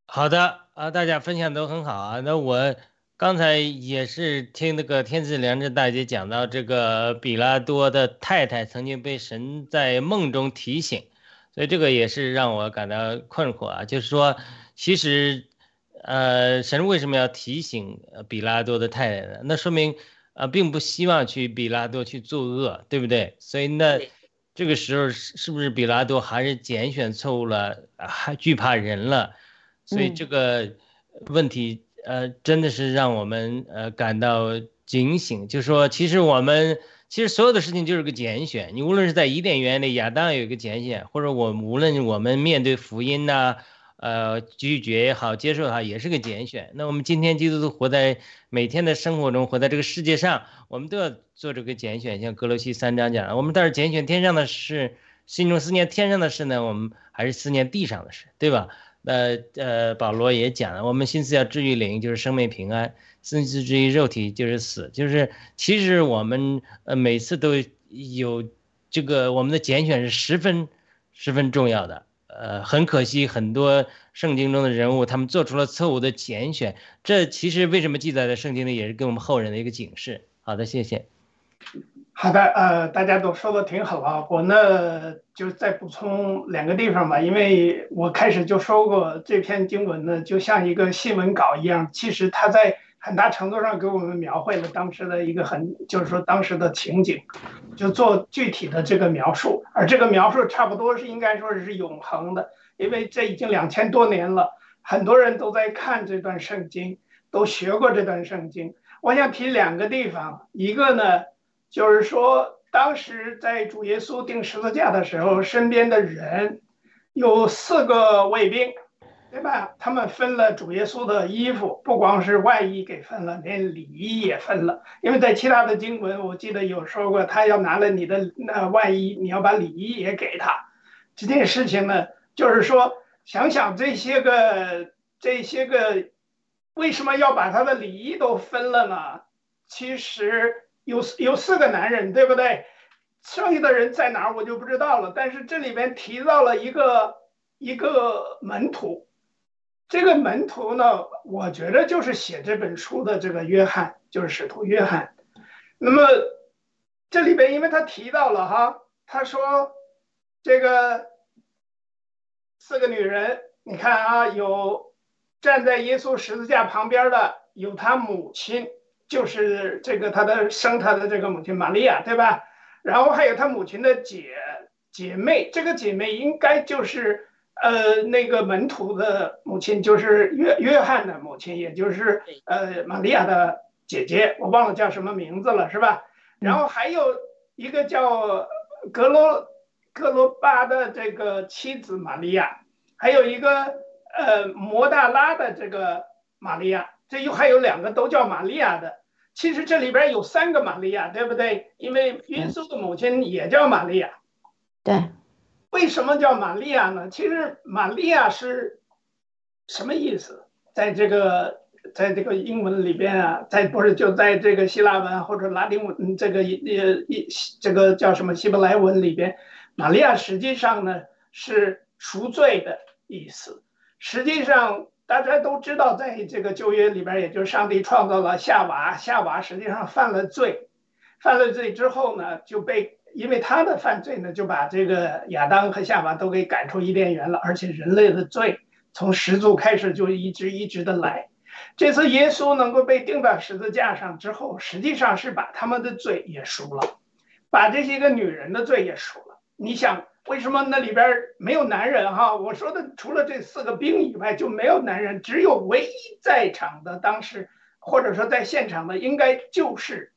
好的啊，大家分享都很好啊。那我刚才也是听那个天赐良知大姐讲到，这个比拉多的太太曾经被神在梦中提醒，所以这个也是让我感到困惑啊。就是说，其实。呃，神为什么要提醒比拉多的太太呢？那说明，呃，并不希望去比拉多去作恶，对不对？所以那这个时候是是不是比拉多还是拣选错误了，还惧怕人了？所以这个问题，呃，真的是让我们呃感到警醒，就说其实我们其实所有的事情就是个拣选。你无论是在伊甸园里，亚当有一个拣选，或者我无论我们面对福音呐、呃拒绝也好，接受也好，也是个拣选。那我们今天基督徒活在每天的生活中，活在这个世界上，我们都要做这个拣选。像格罗西三章讲的，我们倒是拣选天上的事，心中思念天上的事呢，我们还是思念地上的事，对吧？呃呃，保罗也讲了，我们心思要治愈灵，就是生命平安；心思治愈肉体，就是死。就是其实我们呃每次都有这个我们的拣选是十分十分重要的。呃，很可惜，很多圣经中的人物他们做出了错误的拣选，这其实为什么记载在圣经里，也是给我们后人的一个警示。好的，谢谢。好的，呃，大家都说的挺好啊，我呢就再补充两个地方吧，因为我开始就说过，这篇经文呢就像一个新闻稿一样，其实它在很大程度上给我们描绘了当时的一个很，就是说当时的情景，就做具体的这个描述，而这个描述差不多是应该说是永恒的，因为这已经两千多年了，很多人都在看这段圣经，都学过这段圣经。我想提两个地方，一个呢。就是说，当时在主耶稣钉十字架的时候，身边的人有四个卫兵，对吧？他们分了主耶稣的衣服，不光是外衣给分了，连里衣也分了。因为在其他的经文，我记得有说过，他要拿了你的那外衣，你要把里衣也给他。这件事情呢，就是说，想想这些个这些个，为什么要把他的里衣都分了呢？其实。有有四个男人，对不对？剩下的人在哪儿我就不知道了。但是这里边提到了一个一个门徒，这个门徒呢，我觉得就是写这本书的这个约翰，就是使徒约翰。那么这里边，因为他提到了哈，他说这个四个女人，你看啊，有站在耶稣十字架旁边的，有他母亲。就是这个他的生他的这个母亲玛利亚，对吧？然后还有他母亲的姐姐妹，这个姐妹应该就是呃那个门徒的母亲，就是约约翰的母亲，也就是呃玛利亚的姐姐，我忘了叫什么名字了，是吧？然后还有一个叫格罗格罗巴的这个妻子玛利亚，还有一个呃摩大拉的这个玛利亚。这又还有两个都叫玛利亚的，其实这里边有三个玛利亚，对不对？因为耶稣的母亲也叫玛利亚。对，为什么叫玛利亚呢？其实玛利亚是什么意思？在这个在这个英文里边啊，在不是就在这个希腊文或者拉丁文这个呃一这个叫什么希伯来文里边，玛利亚实际上呢是赎罪的意思，实际上。大家都知道，在这个旧约里边，也就是上帝创造了夏娃，夏娃实际上犯了罪，犯了罪之后呢，就被因为他的犯罪呢，就把这个亚当和夏娃都给赶出伊甸园了，而且人类的罪从始祖开始就一直一直的来。这次耶稣能够被钉到十字架上之后，实际上是把他们的罪也赎了，把这些个女人的罪也赎了。你想？为什么那里边没有男人哈？我说的除了这四个兵以外就没有男人，只有唯一在场的当时或者说在现场的应该就是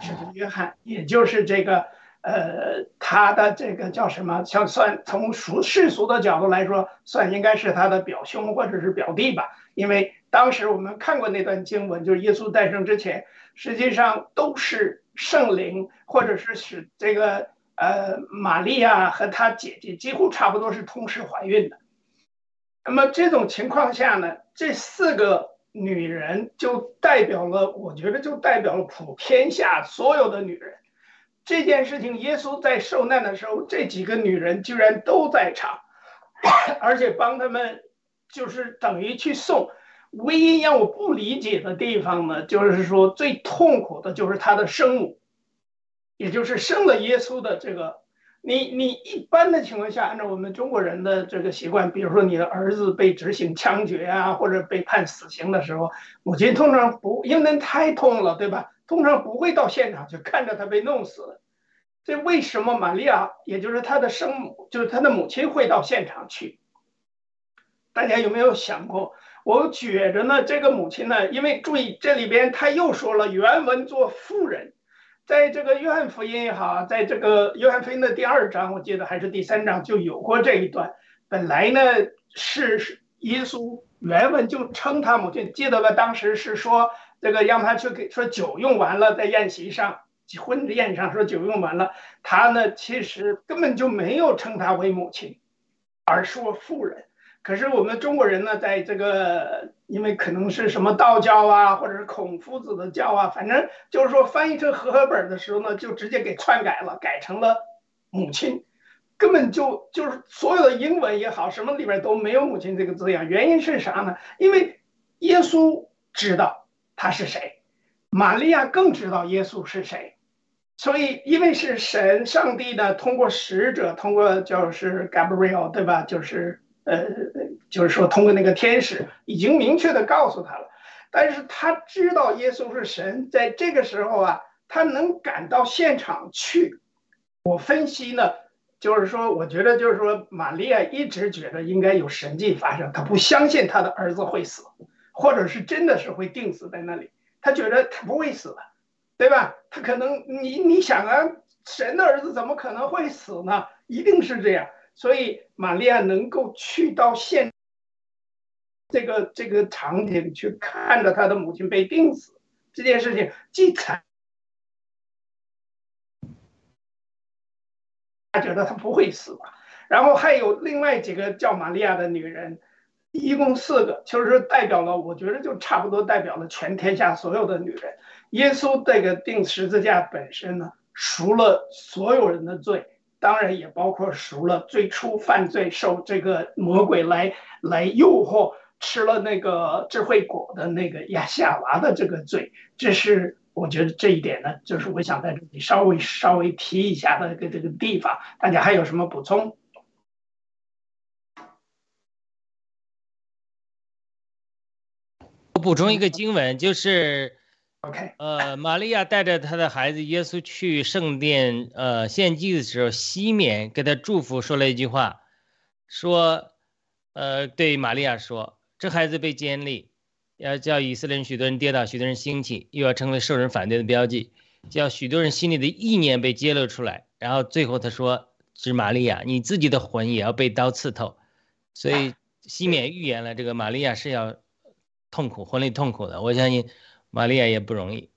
是约翰，也就是这个呃他的这个叫什么？像算从俗世俗的角度来说，算应该是他的表兄或者是表弟吧？因为当时我们看过那段经文，就是耶稣诞生之前，实际上都是圣灵或者是使这个。呃，玛利亚和她姐姐几乎差不多是同时怀孕的。那么这种情况下呢，这四个女人就代表了，我觉得就代表了普天下所有的女人。这件事情，耶稣在受难的时候，这几个女人居然都在场，而且帮他们，就是等于去送。唯一让我不理解的地方呢，就是说最痛苦的就是他的生母。也就是生了耶稣的这个，你你一般的情况下，按照我们中国人的这个习惯，比如说你的儿子被执行枪决啊，或者被判死刑的时候，母亲通常不，因为太痛了，对吧？通常不会到现场去看着他被弄死。这为什么玛利亚，也就是他的生母，就是他的母亲会到现场去？大家有没有想过，我觉着呢，这个母亲呢，因为注意这里边他又说了原文做妇人，在这个约翰福音也好，在这个约翰福音的第二章，我记得还是第三章就有过这一段。本来呢是是耶稣原文就称他母亲，记得吧？当时是说这个让他去给说酒用完了，在宴席上婚宴上说酒用完了，他呢其实根本就没有称她为母亲，而说妇人。可是我们中国人呢，在这个因为可能是什么道教啊，或者是孔夫子的教啊，反正就是说翻译成和合本的时候呢，就直接给篡改了，改成了母亲，根本就就是所有的英文也好，什么里边都没有母亲这个字样。原因是啥呢？因为耶稣知道他是谁，玛利亚更知道耶稣是谁，所以因为是神上帝呢，通过使者，通过就是 Gabriel 对吧？就是呃，就是说通过那个天使已经明确的告诉他了，但是他知道耶稣是神，在这个时候啊，他能赶到现场去。我分析呢，就是说，我觉得就是说，玛利亚一直觉得应该有神迹发生，他不相信他的儿子会死，或者是真的是会定死在那里，他觉得他不会死的，对吧？他可能你你想啊，神的儿子怎么可能会死呢？一定是这样。所以玛利亚能够去到现这个这个场景去看着他的母亲被钉死这件事情，既惨，他觉得他不会死吧？然后还有另外几个叫玛利亚的女人，一共四个，就是代表了，我觉得就差不多代表了全天下所有的女人。耶稣这个钉十字架本身呢，赎了所有人的罪。当然也包括赎了最初犯罪受这个魔鬼来来诱惑吃了那个智慧果的那个亚夏娃的这个罪，这是我觉得这一点呢，就是我想在这里稍微稍微提一下的个这个地方，大家还有什么补充？我补充一个经文，就是。OK，呃，玛利亚带着她的孩子耶稣去圣殿，呃，献祭的时候，西缅给他祝福，说了一句话，说，呃，对玛利亚说，这孩子被建立，要叫以色列人许多人跌倒，许多人兴起，又要成为受人反对的标记，叫许多人心里的意念被揭露出来，然后最后他说，是玛利亚，你自己的魂也要被刀刺透，所以西缅预言了这个玛利亚是要痛苦，魂里痛苦的，我相信。玛利亚也不容易，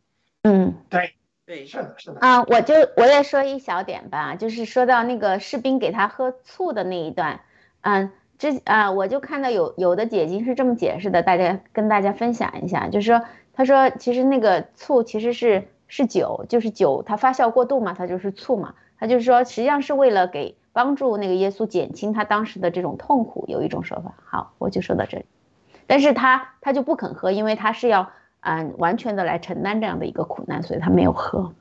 嗯，对，对，是的，是的啊，我就我也说一小点吧，就是说到那个士兵给他喝醋的那一段，嗯，之啊，我就看到有有的解经是这么解释的，大家跟大家分享一下，就是说，他说其实那个醋其实是是酒，就是酒它发酵过度嘛，它就是醋嘛，他就是说实际上是为了给帮助那个耶稣减轻他当时的这种痛苦，有一种说法。好，我就说到这里，但是他他就不肯喝，因为他是要。嗯，完全的来承担这样的一个苦难，所以他没有喝。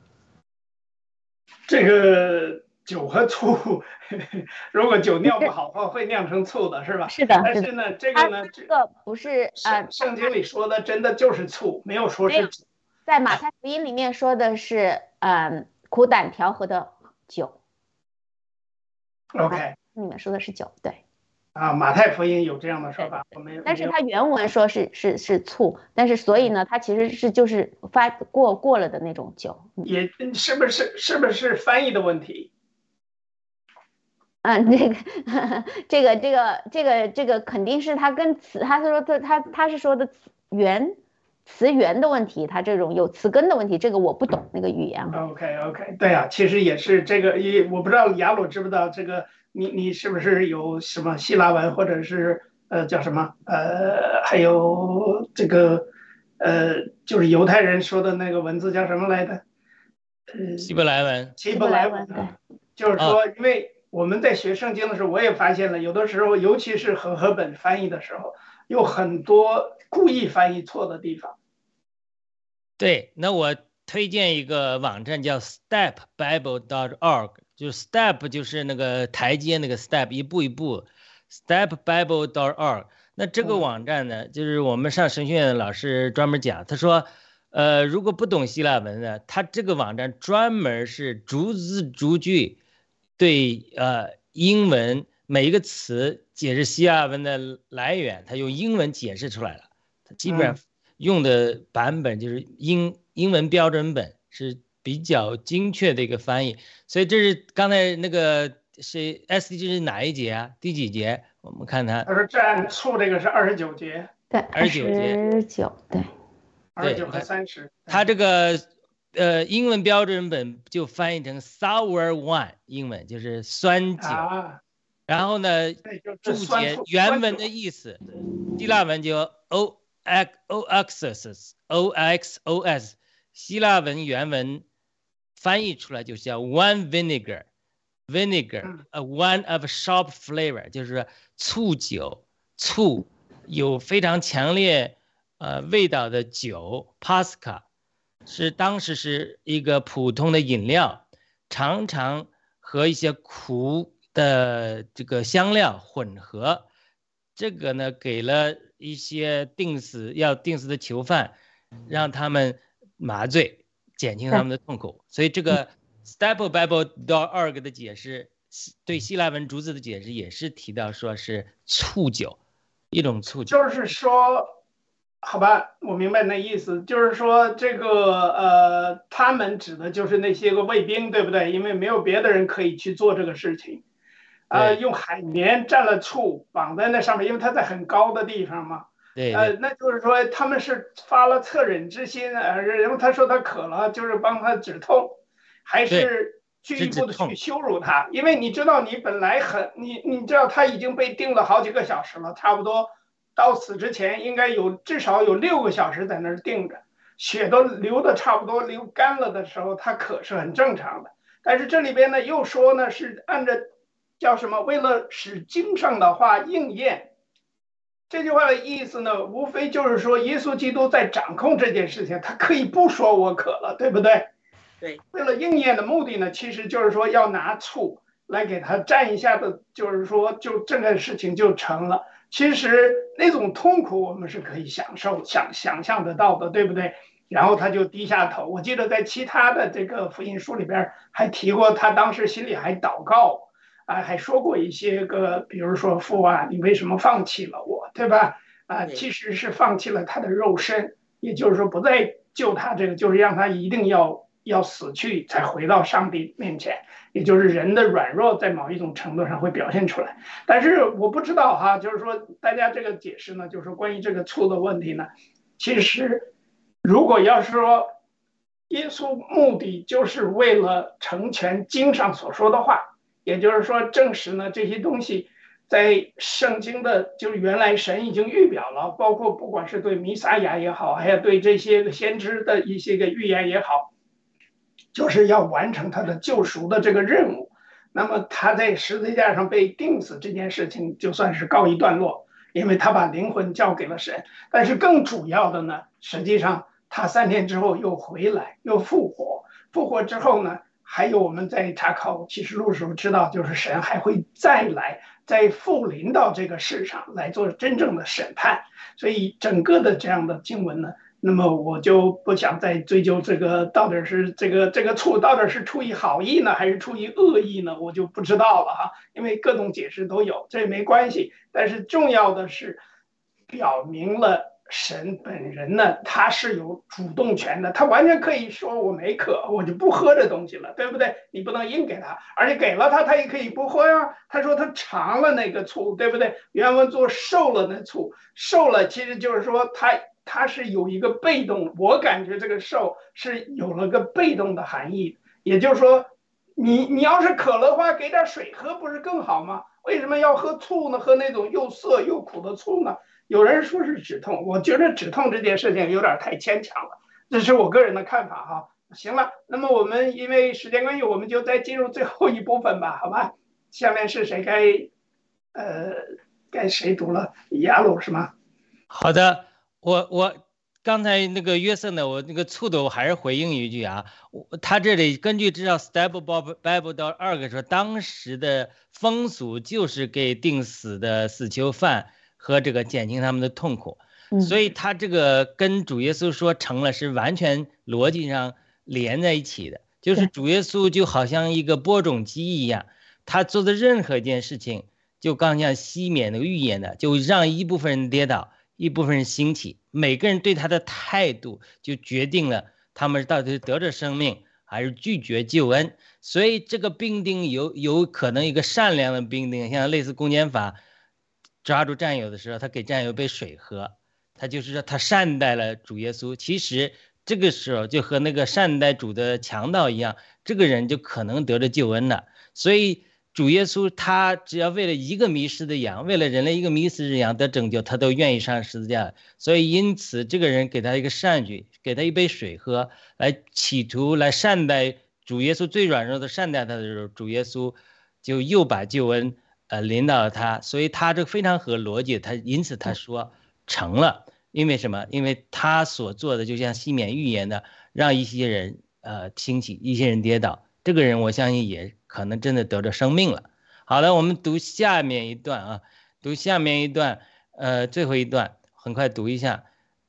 这个酒和醋，如果酒酿不好的话，会酿成醋的，是吧？是的。但是呢，这个呢，这个不是呃，圣经里说的真的就是醋，没有说是。在马太福音里面说的是，嗯，苦胆调和的酒。OK。里面说的是酒，对。啊，马太福音有这样的说法，但是它原文说是是是醋，但是所以呢，它其实是就是发过过了的那种酒，也是不是是不是翻译的问题？嗯，这个这个这个这个这个肯定是他跟词，他说他他他是说的词源词源的问题，他这种有词根的问题，这个我不懂那个语言。OK OK，对啊，其实也是这个，也我不知道雅鲁知不知道这个。你你是不是有什么希腊文，或者是呃叫什么呃，还有这个呃，就是犹太人说的那个文字叫什么来着？呃，希伯来文。希伯来文。就是说，因为我们在学圣经的时候，我也发现了，有的时候，尤其是和合本翻译的时候，有很多故意翻译错的地方。对，那我推荐一个网站叫 StepBible.org。就是 step 就是那个台阶那个 step 一步一步，stepbible.org。那这个网站呢，就是我们上神学院的老师专门讲，他说，呃，如果不懂希腊文呢，他这个网站专门是逐字逐句对呃英文每一个词解释希腊文的来源，他用英文解释出来了。他基本上用的版本就是英英文标准本，是比较精确的一个翻译。所以这是刚才那个是 SDG 是哪一节啊？第几节？我们看它他说占处这个是二十九节，对，29节十九，对，二十九和三十。它这个呃英文标准本就翻译成 sour wine，英文就是酸酒。啊，然后呢，注解原文的意思，希腊文就 o x o x s o x o s，希腊文原文翻译出来就叫 one vinegar，vinegar 嗯。a one of sharp flavor，就是醋酒，醋有非常强烈呃味道的酒，pasca 是当时是一个普通的饮料，常常和一些苦的这个香料混合，这个呢给了一些定死要定死的囚犯，让他们麻醉，减轻他们的痛苦。所以这个 steplebible.org 的解释，对希腊文竹子的解释也是提到说是醋酒，一种醋酒。就是说，好吧，我明白那意思，就是说这个呃，他们指的就是那些个卫兵，对不对？因为没有别的人可以去做这个事情，呃，用海绵蘸了醋绑在那上面，因为它在很高的地方嘛，对呃，那就是说他们是发了恻忍之心，呃，然后他说他渴了，就是帮他止痛，还是进一步的去羞辱他？因为你知道，你本来很你你知道他已经被定了好几个小时了，差不多到死之前应该有至少有六个小时在那儿定着，血都流的差不多流干了的时候，他渴是很正常的。但是这里边呢又说呢是按照叫什么？为了使经上的话应验。这句话的意思呢，无非就是说，耶稣基督在掌控这件事情，他可以不说我渴了，对不对？对。为了应验的目的呢，其实就是说要拿醋来给他蘸一下子，就是说就这个事情就成了。其实那种痛苦我们是可以享受、想想象得到的，对不对？然后他就低下头。我记得在其他的这个福音书里边还提过，他当时心里还祷告。啊，还说过一些个，比如说父啊，你为什么放弃了我，对吧？啊，其实是放弃了他的肉身，也就是说不再救他这个，就是让他一定要要死去才回到上帝面前，也就是人的软弱在某一种程度上会表现出来。但是我不知道哈，就是说大家这个解释呢，就是关于这个醋的问题呢，其实如果要是说耶稣目的就是为了成全经上所说的话。也就是说，证实呢这些东西在圣经的，就是原来神已经预表了，包括不管是对弥撒亚也好，还有对这些个先知的一些个预言也好，就是要完成他的救赎的这个任务。那么他在十字架上被钉死这件事情就算是告一段落，因为他把灵魂交给了神。但是更主要的呢，实际上他三天之后又回来，又复活。复活之后呢？还有我们在查考启示录的时候知道，就是神还会再来，再复临到这个世上来做真正的审判。所以整个的这样的经文呢，那么我就不想再追究这个到底是这个这个处到底是出于好意呢，还是出于恶意呢？我就不知道了哈，因为各种解释都有，这也没关系。但是重要的是，表明了。神本人呢，他是有主动权的，他完全可以说我没渴，我就不喝这东西了，对不对？你不能硬给他，而且给了他，他也可以不喝呀。他说他尝了那个醋，对不对？原文做受了那醋，受了其实就是说他他是有一个被动，我感觉这个受是有了个被动的含义，也就是说，你你要是渴了的话，给点水喝不是更好吗？为什么要喝醋呢？喝那种又涩又苦的醋呢？有人说是止痛，我觉得止痛这件事情有点太牵强了，这是我个人的看法哈。行了，那么我们因为时间关系，我们就再进入最后一部分吧，好吧？下面是谁该，呃，该谁读了？雅鲁是吗？好的，我我刚才那个约瑟呢，我那个醋的我还是回应一句啊，他这里根据知道 Stable Bible 到二个说，当时的风俗就是给定死的死囚犯。和这个减轻他们的痛苦，所以他这个跟主耶稣说成了是完全逻辑上连在一起的，就是主耶稣就好像一个播种机一样，他做的任何一件事情，就刚像西缅那个预言的，就让一部分人跌倒，一部分人兴起，每个人对他的态度就决定了他们到底是得着生命还是拒绝救恩。所以这个病定有有可能一个善良的病定，像类似公检法抓住战友的时候，他给战友杯水喝，他就是说他善待了主耶稣。其实这个时候就和那个善待主的强盗一样，这个人就可能得着救恩了。所以主耶稣他只要为了一个迷失的羊，为了人类一个迷失的羊得拯救，他都愿意上十字架。所以因此这个人给他一个善举，给他一杯水喝，来企图来善待主耶稣最软弱的善待他的时候，主耶稣就又把救恩呃领导他。所以他这非常合逻辑，他因此他说成了。因为什么？因为他所做的就像西缅预言的，让一些人呃兴起，一些人跌倒。这个人我相信也可能真的得着生命了。好了，我们读下面一段啊，读下面一段，呃，最后一段，很快读一下。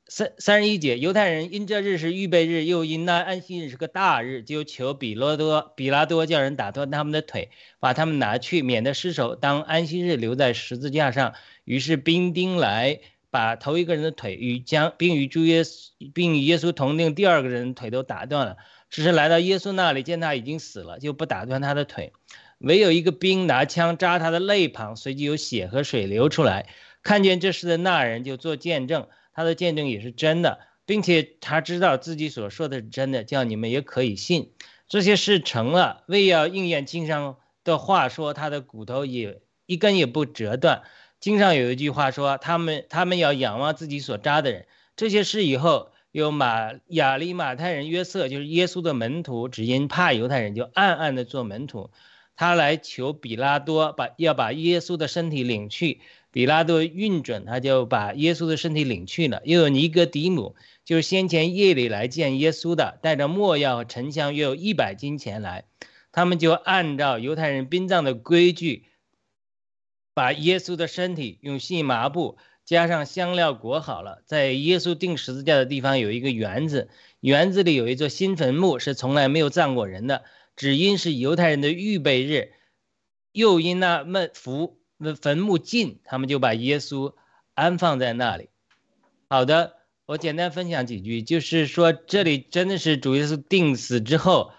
三三十一节，犹太人因这日是预备日，又因那安息日是个大日，就求比罗多、比拉多叫人打断他们的腿，把他们拿去，免得失手当安息日留在十字架上。于是兵丁来。把头一个人的腿与将，并与主耶稣，并与耶稣同定第二个人腿都打断了。只是来到耶稣那里，见他已经死了，就不打断他的腿。唯有一个兵拿枪扎他的肋旁，随即有血和水流出来。看见这事的那人就做见证，他的见证也是真的，并且他知道自己所说的是真的，叫你们也可以信。这些事成了，为要应验经上的话，说他的骨头也一根也不折断。经上有一句话说：“他们他们要仰望自己所扎的人。”这些事以后，有马亚利马太人约瑟，就是耶稣的门徒，只因怕犹太人，就暗暗的做门徒。他来求比拉多把要把耶稣的身体领去，比拉多允准，他就把耶稣的身体领去了。又有尼哥底母，就是先前夜里来见耶稣的，带着墨药和沉香，约有一百斤钱来。他们就按照犹太人殡葬的规矩。把耶稣的身体用细麻布加上香料裹好了，在耶稣钉十字架的地方有一个园子，园子里有一座新坟墓，是从来没有葬过人的，只因是犹太人的预备日，又因那墓坟那坟墓近，他们就把耶稣安放在那里。好的，我简单分享几句，就是说这里真的是主耶稣钉死之后，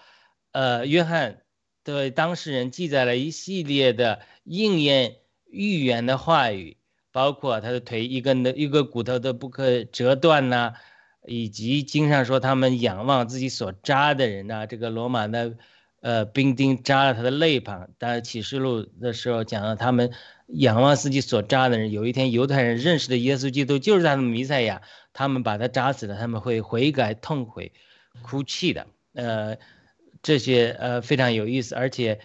呃，约翰对当事人记载了一系列的应验。预言的话语，包括他的腿一根的一个骨头都不可折断呐，以及经上说他们仰望自己所扎的人呐，这个罗马的呃兵丁扎了他的肋旁。但启示录的时候讲了他们仰望自己所扎的人，有一天犹太人认识的耶稣基督就是他们弥赛亚，他们把他扎死了，他们会悔改痛悔哭泣的。呃，这些呃非常有意思，而且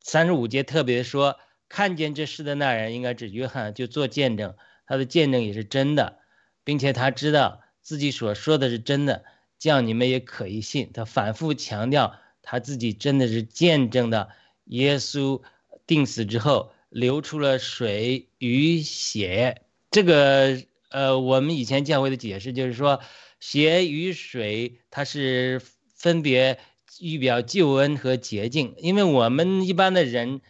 三十五节特别说。看见这事的那人应该指约翰，就做见证，他的见证也是真的，并且他知道自己所说的是真的，这样你们也可以信。他反复强调他自己真的是见证的。耶稣定死之后流出了水与血，这个呃，我们以前教会的解释就是说，血与水它是分别预表救恩和洁净，因为我们一般的人。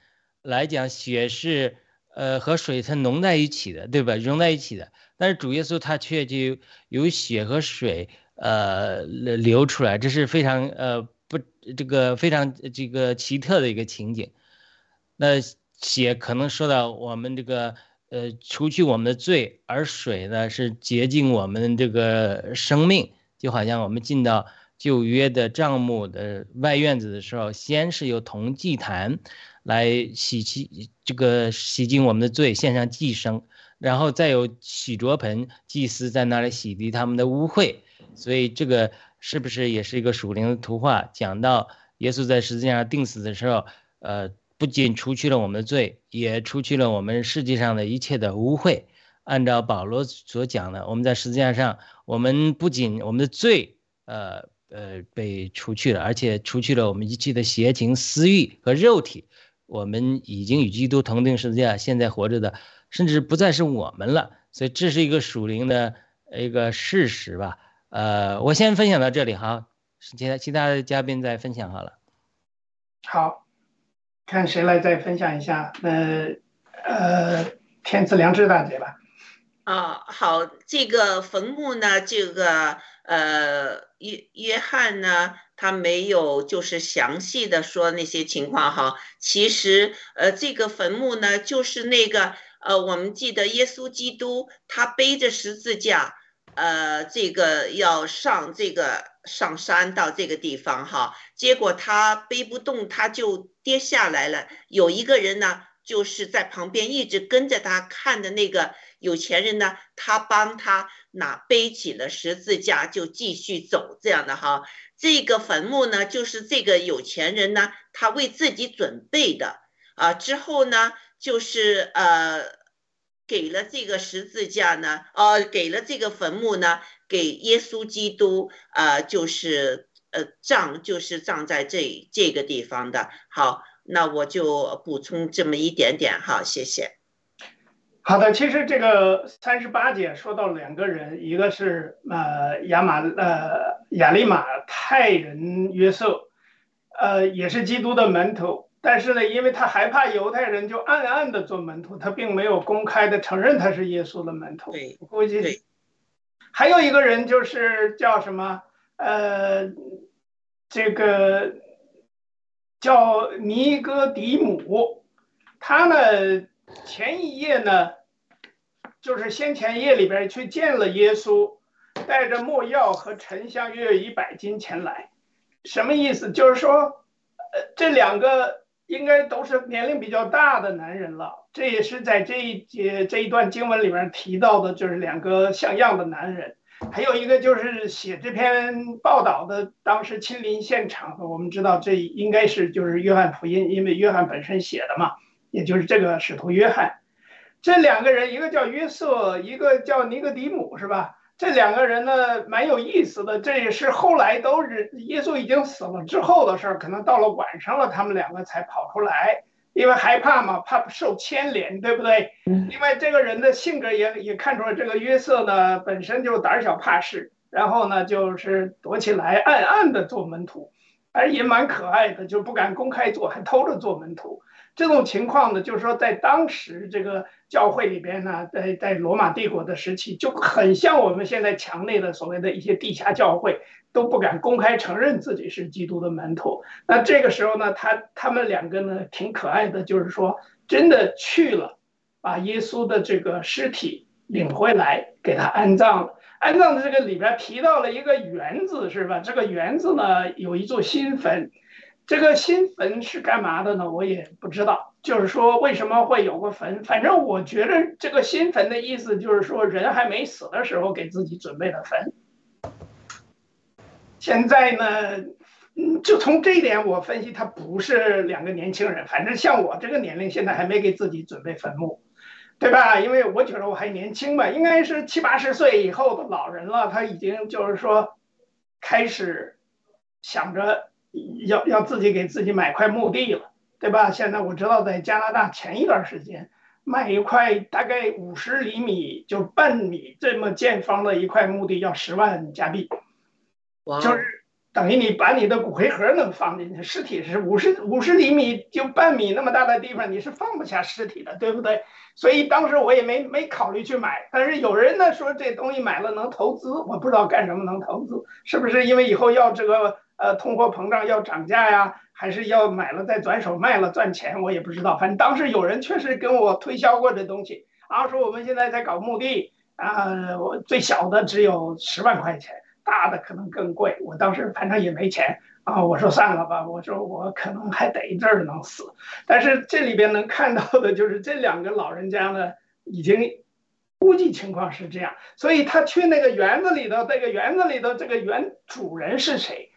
来讲，血是呃和水它浓在一起的，对吧？融在一起的。但是主耶稣他却就有血和水呃流出来，这是非常呃这个非常这个奇特的一个情景。那血可能说到我们这个呃除去我们的罪，而水呢是洁净我们这个生命，就好像我们进到旧约的帐幕的外院子的时候，先是有铜祭坛。来洗去这个洗净我们的罪，献上祭牲，然后再有洗濯盆，祭司在那里洗涤他们的污秽。所以这个是不是也是一个属灵的图画？讲到耶稣在十字架上钉死的时候，呃，不仅除去了我们的罪，也除去了我们世界上的一切的污秽。按照保罗所讲的，我们在十字架上，我们不仅我们的罪，呃呃被除去了，而且除去了我们一切的邪情私欲和肉体。我们已经与基督同定十字架，现在活着的，甚至不再是我们了。所以这是一个属灵的一个事实吧。呃，我先分享到这里哈，其他其他的嘉宾再分享好了。好，看谁来再分享一下。那呃，天赐良知大姐吧。啊，好，这个坟墓呢，这个呃，约约翰呢，他没有就是详细的说那些情况哈。其实，呃，这个坟墓呢，就是那个呃，我们记得耶稣基督他背着十字架，呃，这个要上这个上山到这个地方哈，结果他背不动，他就跌下来了。有一个人呢，就是在旁边一直跟着他看的那个。有钱人呢，他帮他拿背起了十字架，就继续走这样的哈。这个坟墓呢，就是这个有钱人呢，他为自己准备的啊。之后呢，就是呃，给了这个十字架呢，呃，给了这个坟墓呢，给耶稣基督啊，就是呃葬，就是葬在这这个地方的。好，那我就补充这么一点点哈，谢谢。好的，其实这个三十八节说到两个人，一个是呃亚马呃亚利马泰人约瑟，呃也是基督的门徒，但是呢，因为他害怕犹太人，就暗暗的做门徒，他并没有公开的承认他是耶稣的门徒。对，我估计还有一个人就是叫什么呃这个叫尼哥底姆，他呢。前一夜呢，就是先前夜里边去见了耶稣，带着墨药和沉香约一百斤前来，什么意思？就是说，呃，这两个应该都是年龄比较大的男人了。这也是在这一节这一段经文里面提到的，就是两个像样的男人。还有一个就是写这篇报道的，当时亲临现场的，我们知道这应该是就是约翰福音，因为约翰本身写的嘛。也就是这个使徒约翰，这两个人，一个叫约瑟，一个叫尼格迪姆，是吧？这两个人呢，蛮有意思的。这也是后来都是耶稣已经死了之后的事儿，可能到了晚上了，他们两个才跑出来，因为害怕嘛，怕受牵连，对不对？另外，这个人的性格也也看出来，这个约瑟呢，本身就胆小怕事，然后呢，就是躲起来，暗暗的做门徒，而也蛮可爱的，就不敢公开做，还偷着做门徒。这种情况呢，就是说，在当时这个教会里边呢，在在罗马帝国的时期，就很像我们现在墙内的所谓的一些地下教会，都不敢公开承认自己是基督的门徒。那这个时候呢，他他们两个呢，挺可爱的，就是说，真的去了，把耶稣的这个尸体领回来，给他安葬了。安葬的这个里边提到了一个园子，是吧？这个园子呢，有一座新坟。这个新坟是干嘛的呢？我也不知道。就是说，为什么会有个坟？反正我觉得这个新坟的意思就是说，人还没死的时候给自己准备的坟。现在呢，嗯，就从这一点我分析，他不是两个年轻人。反正像我这个年龄，现在还没给自己准备坟墓，对吧？因为我觉得我还年轻嘛，应该是七八十岁以后的老人了。他已经就是说，开始想着。要要自己给自己买块墓地了，对吧？现在我知道在加拿大前一段时间，卖一块大概五十厘米就半米这么见方的一块墓地要十万加币，就是等于你把你的骨灰盒能放进去，尸体是五十五十厘米就半米那么大的地方，你是放不下尸体的，对不对？所以当时我也没没考虑去买，但是有人呢说这东西买了能投资，我不知道干什么能投资，是不是因为以后要这个？呃，通货膨胀要涨价呀，还是要买了再转手卖了赚钱？我也不知道。反正当时有人确实跟我推销过这东西，然后说我们现在在搞墓地啊，我最小的只有十万块钱，大的可能更贵。我当时反正也没钱啊，我说算了吧，我说我可能还得一阵儿能死。但是这里边能看到的就是这两个老人家呢，已经估计情况是这样，所以他去那个园子里头，这个园子里头这个园主人是谁？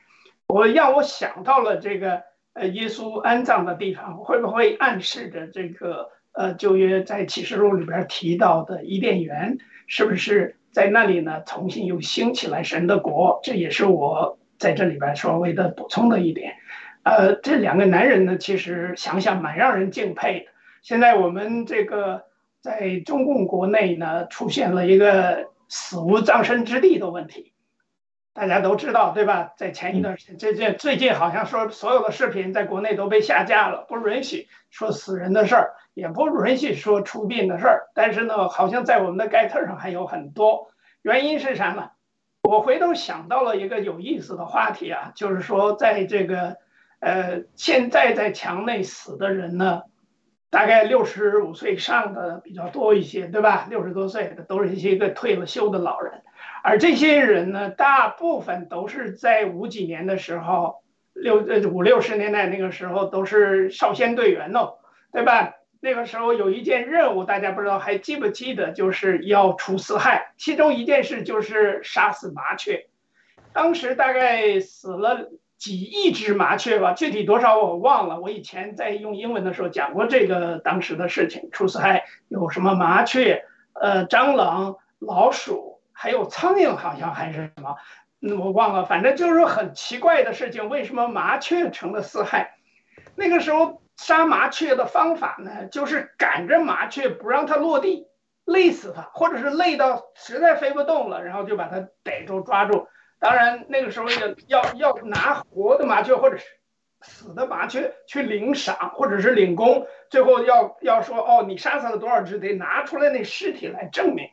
我让我想到了这个呃，耶稣安葬的地方，会不会暗示着这个呃，旧约在启示录里边提到的伊甸园，是不是在那里呢？重新又兴起来神的国，这也是我在这里边稍微的补充的一点。呃，这两个男人呢，其实想想蛮让人敬佩的。现在我们这个在中共国内呢，出现了一个死无葬身之地的问题。大家都知道，对吧？在前一段时间，这这最近好像说所有的视频在国内都被下架了，不允许说死人的事儿，也不允许说出殡的事儿。但是呢，好像在我们的盖特上还有很多。原因是啥呢？我回头想到了一个有意思的话题啊，就是说在这个，呃，现在在墙内死的人呢，大概六十五岁以上的比较多一些，对吧？六十多岁的都是一些个退了休的老人。而这些人呢，大部分都是在五几年的时候，六呃五六十年代那个时候都是少先队员哦，对吧？那个时候有一件任务，大家不知道还记不记得，就是要除四害，其中一件事就是杀死麻雀。当时大概死了几亿只麻雀吧，具体多少我忘了。我以前在用英文的时候讲过这个当时的事情，除四害有什么麻雀、呃蟑螂、老鼠。还有苍蝇，好像还是什么，我忘了。反正就是很奇怪的事情。为什么麻雀成了四害？那个时候杀麻雀的方法呢，就是赶着麻雀不让它落地，累死它，或者是累到实在飞不动了，然后就把它逮住抓住。当然那个时候要要要拿活的麻雀或者是死的麻雀去领赏或者是领功，最后要要说哦，你杀死了多少只，得拿出来那尸体来证明。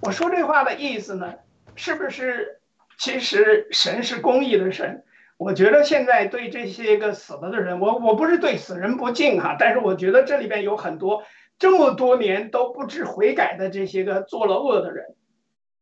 我说这话的意思呢，是不是其实神是公义的神？我觉得现在对这些个死了的人，我我不是对死人不敬哈，但是我觉得这里边有很多这么多年都不知悔改的这些个做了恶的人。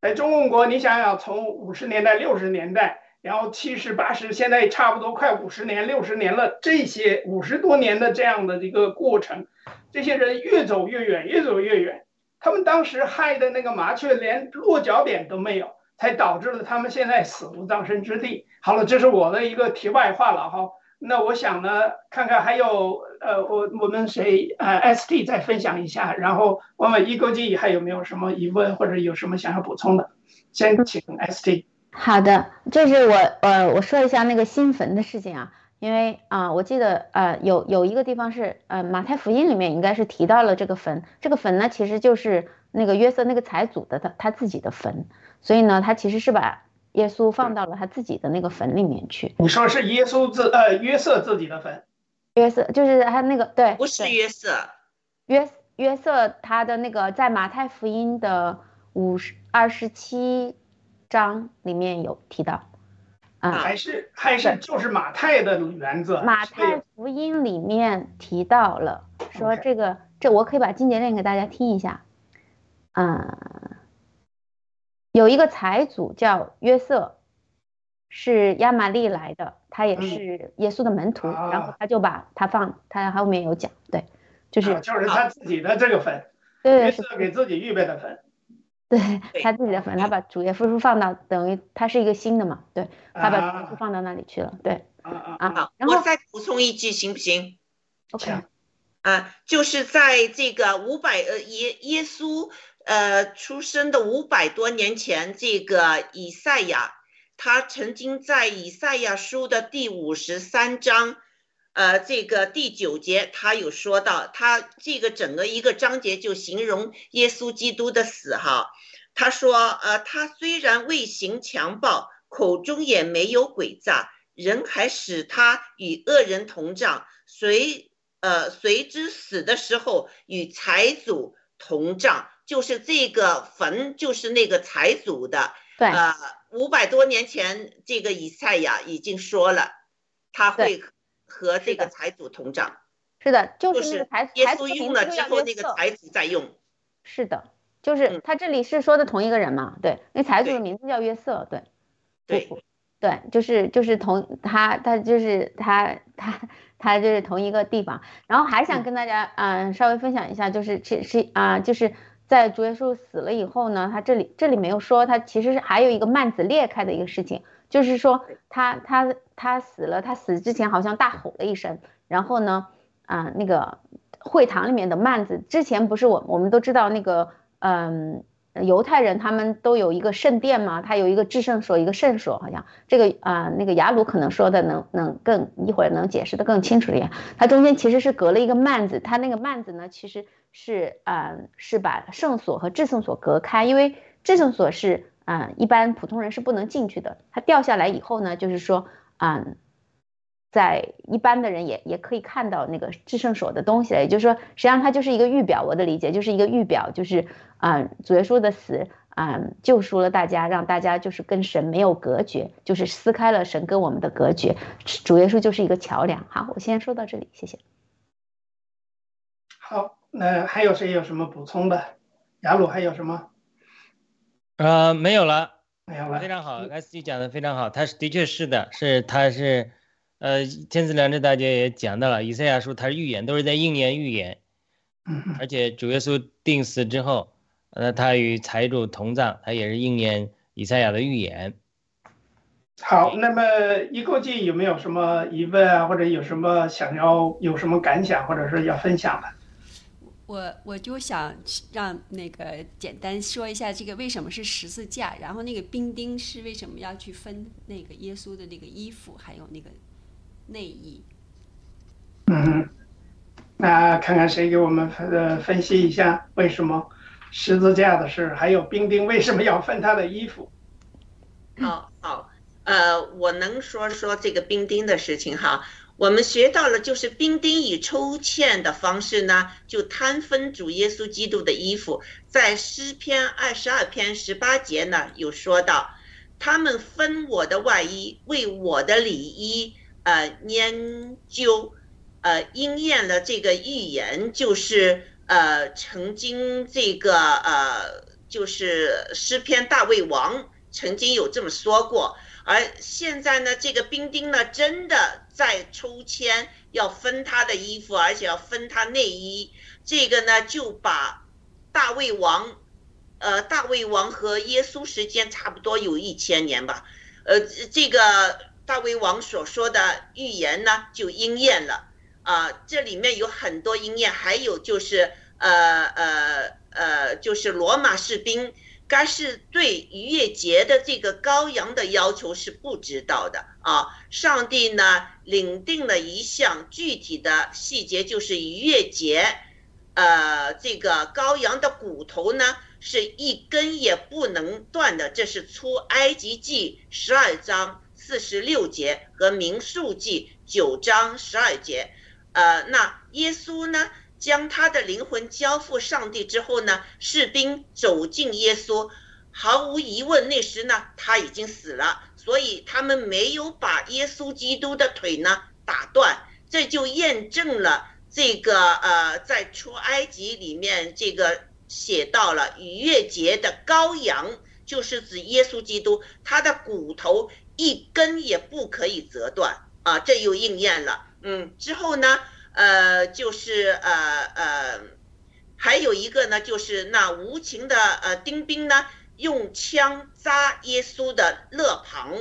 在中共国，你想想，从五十年代、六十年代，然后七十、八十，现在差不多快五十年、六十年了，这些五十多年的这样的一个过程，这些人越走越远，越走越远。他们当时害的那个麻雀连落脚点都没有，才导致了他们现在死无葬身之地。好了，这是我的一个题外话了哈。那我想呢，看看还有呃，我我们谁呃 ST 再分享一下，然后问问一哥记还有没有什么疑问或者有什么想要补充的，先请 ST。好的，这是我呃我说一下那个新坟的事情啊。因为啊，我记得呃有有一个地方是呃马太福音里面应该是提到了这个坟，这个坟呢其实就是那个约瑟那个财主的他他自己的坟，所以呢他其实是把耶稣放到了他自己的那个坟里面去。你说是耶稣自呃约瑟自己的坟？约瑟就是他那个对，不是约瑟，约约瑟他的那个在马太福音的五十二十七章里面有提到。还是还是就是马太的原则。马太福音里面提到了，说这个这我可以把经节念给大家听一下。嗯，有一个财主叫约瑟，是亚玛利来的，他也是耶稣的门徒，然后他就把他放，他后面有讲，对，就是就是他自己的这个坟，约瑟给自己预备的坟。对他自己的坟，他把主耶稣放到等于他是一个新的嘛？对，他把主耶稣放到那里去了。对，啊啊，然后我再补充一句行不行？OK，啊，就是在这个五百呃耶耶稣呃出生的五百多年前，这个以赛亚他曾经在以赛亚书的第五十三章，呃这个第九节，他有说到，他这个整个一个章节就形容耶稣基督的死哈。他说：“呃，他虽然未行强暴，口中也没有诡诈，人还使他与恶人同葬，随呃随之死的时候与财主同葬，就是这个坟就是那个财主的。对，呃，五百多年前，这个以赛亚已经说了，他会和这个财主同葬。是的，就是那个财耶稣用了之后，那个财主在用。是的。”就是他这里是说的同一个人嘛？对，那财主的名字叫约瑟，对，对，对，就是就是同他，他就是他他他就是同一个地方。然后还想跟大家嗯稍微分享一下，就是其实啊就是在主耶稣死了以后呢，他这里这里没有说他其实是还有一个幔子裂开的一个事情，就是说他他他死了，他死之前好像大吼了一声，然后呢啊那个会堂里面的幔子之前不是我我们都知道那个。嗯，犹太人他们都有一个圣殿嘛，他有一个至圣所，一个圣所，好像这个啊，那个雅鲁可能说的能能更一会儿能解释的更清楚一点。它中间其实是隔了一个幔子，它那个幔子呢，其实是啊是把圣所和至圣所隔开，因为至圣所是啊、一般普通人是不能进去的。它掉下来以后呢，就是说啊、在一般的人也也可以看到那个制胜所的东西了。也就是说，实际上它就是一个预表，我的理解就是一个预表，就是啊、主耶稣的死啊、救赎了大家，让大家就是跟神没有隔绝，就是撕开了神跟我们的隔绝。主耶稣就是一个桥梁。好，我先说到这里，谢谢。好，那还有谁有什么补充的？雅鲁还有什么？呃，没有了。没有了。非常好，S G 讲的非常好，他是的确是的，是他是，呃，天赐良知大家也讲到了，以赛亚书它是预言，都是在应验预言，而且主耶稣定死之后，呃，他与财主同葬，他也是应验以赛亚的预言。好，那么一构记有没有什么疑问啊，或者有什么想要有什么感想，或者是要分享的？我我就想让那个简单说一下这个为什么是十字架，然后那个兵丁是为什么要去分那个耶稣的那个衣服，还有那个内衣。嗯哼，那看看谁给我们呃分析一下为什么十字架的事，还有兵丁为什么要分他的衣服？好好，呃，我能说说这个兵丁的事情哈。我们学到了，就是兵丁以抽签的方式呢，就摊分主耶稣基督的衣服。在诗篇二十二篇十八节呢，有说到，他们分我的外衣，为我的里衣呃研究，呃应验了这个预言，就是呃曾经这个呃就是诗篇大卫王曾经有这么说过。而现在呢，这个兵丁呢，真的在抽签要分他的衣服，而且要分他内衣。这个呢，就把大卫王，呃，大卫王和耶稣时间差不多有一千年吧。呃，这个大卫王所说的预言呢，就应验了。啊、这里面有很多应验，还有就是，呃呃呃，就是罗马士兵。该是对逾越节的这个羔羊的要求是不知道的啊。上帝呢领定了一项具体的细节，就是逾越节，呃，这个羔羊的骨头呢是一根也不能断的，这是出埃及记十二章四十六节和民数记九章十二节。呃，那耶稣呢？将他的灵魂交付上帝之后呢，士兵走近耶稣，毫无疑问，那时呢他已经死了，所以他们没有把耶稣基督的腿呢打断，这就验证了这个呃，在出埃及里面这个写到了逾越节的羔羊，就是指耶稣基督，他的骨头一根也不可以折断啊，这又应验了。嗯，之后呢？呃，就是呃呃，还有一个呢，就是那无情的呃丁兵呢，用枪扎耶稣的肋旁，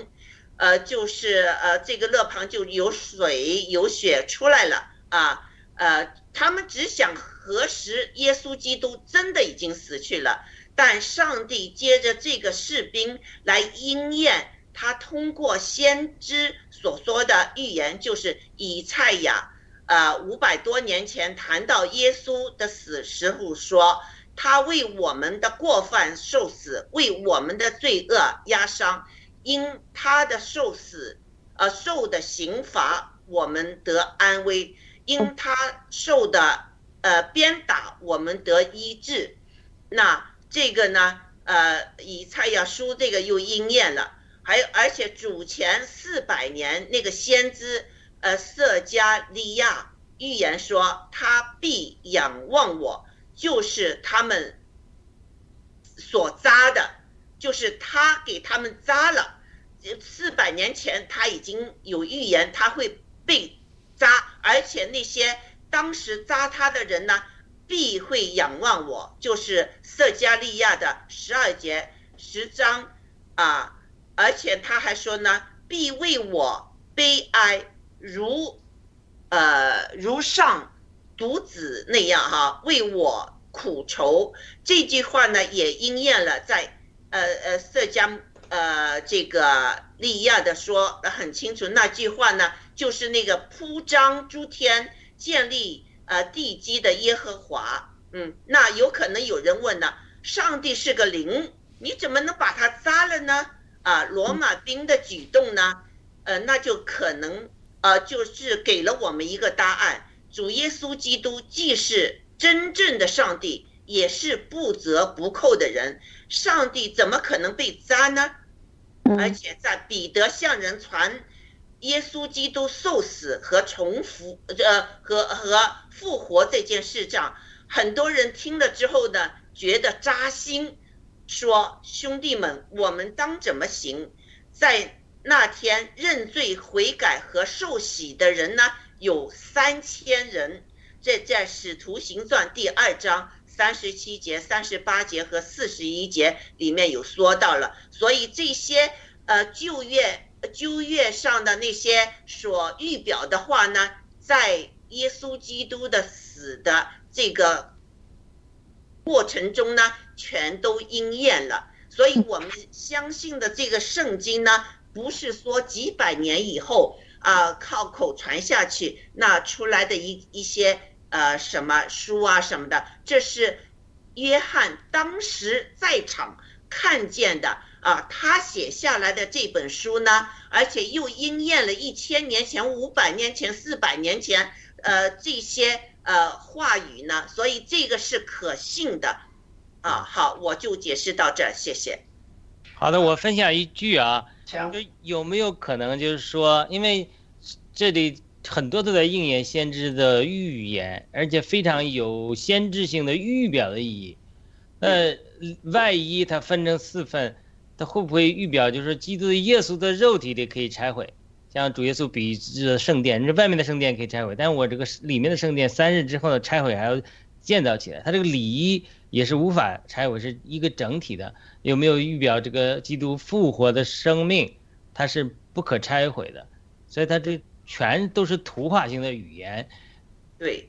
呃，就是呃这个肋旁就有水有血出来了啊，呃，他们只想核实耶稣基督真的已经死去了，但上帝接着这个士兵来应验他通过先知所说的预言，就是以赛亚。呃，五百多年前谈到耶稣的死时候说，他为我们的过犯受死，为我们的罪恶压伤，因他的受死，呃，受的刑罚，我们得安危；因他受的呃鞭打，我们得医治。那这个呢，呃，以赛亚书这个又应验了，还有而且主前四百年那个先知。呃，色加利亚预言说他必仰望我，就是他们所扎的，就是他给他们扎了。四百年前他已经有预言他会被扎，而且那些当时扎他的人呢，必会仰望我，就是色加利亚的十二节十章啊，而且他还说呢，必为我悲哀。如，呃，如上独子那样哈，为我苦愁。这句话呢，也应验了在呃呃色迦呃这个利亚的说的很清楚。那句话呢，就是那个铺张诸天、建立呃地基的耶和华。嗯，那有可能有人问呢，上帝是个灵，你怎么能把他扎了呢？啊，罗马兵的举动呢？呃，那就可能呃，就是给了我们一个答案：主耶稣基督既是真正的上帝，也是不折不扣的人。上帝怎么可能被扎呢？而且在彼得向人传耶稣基督受死和重复呃和和复活这件事上，很多人听了之后呢，觉得扎心。说兄弟们，我们当怎么行？在那天认罪悔改和受洗的人呢，有三千人。这在《使徒行传》第二章三十七节、三十八节和四十一节里面有说到了。所以这些呃旧约旧约上的那些所预表的话呢，在耶稣基督的死的这个过程中呢。全都应验了，所以我们相信的这个圣经呢，不是说几百年以后啊靠口传下去那出来的一一些呃什么书啊什么的，这是约翰当时在场看见的啊，他写下来的这本书呢，而且又应验了一千年前、五百年前、四百年前呃这些呃话语呢，所以这个是可信的。啊，好，我就解释到这儿，谢谢。好的，我分享一句啊，就有没有可能就是说，因为这里很多都在应验先知的预言，而且非常有先知性的预表的意义。那万一它分成四份，它会不会预表就是基督的耶稣的肉体里可以拆毁？像主耶稣比这圣殿，这外面的圣殿可以拆毁，但我这个里面的圣殿三日之后的拆毁还要建造起来，它这个礼仪。也是无法拆毁，是一个整体的。有没有预表这个基督复活的生命？它是不可拆毁的，所以它这全都是图画性的语言。对，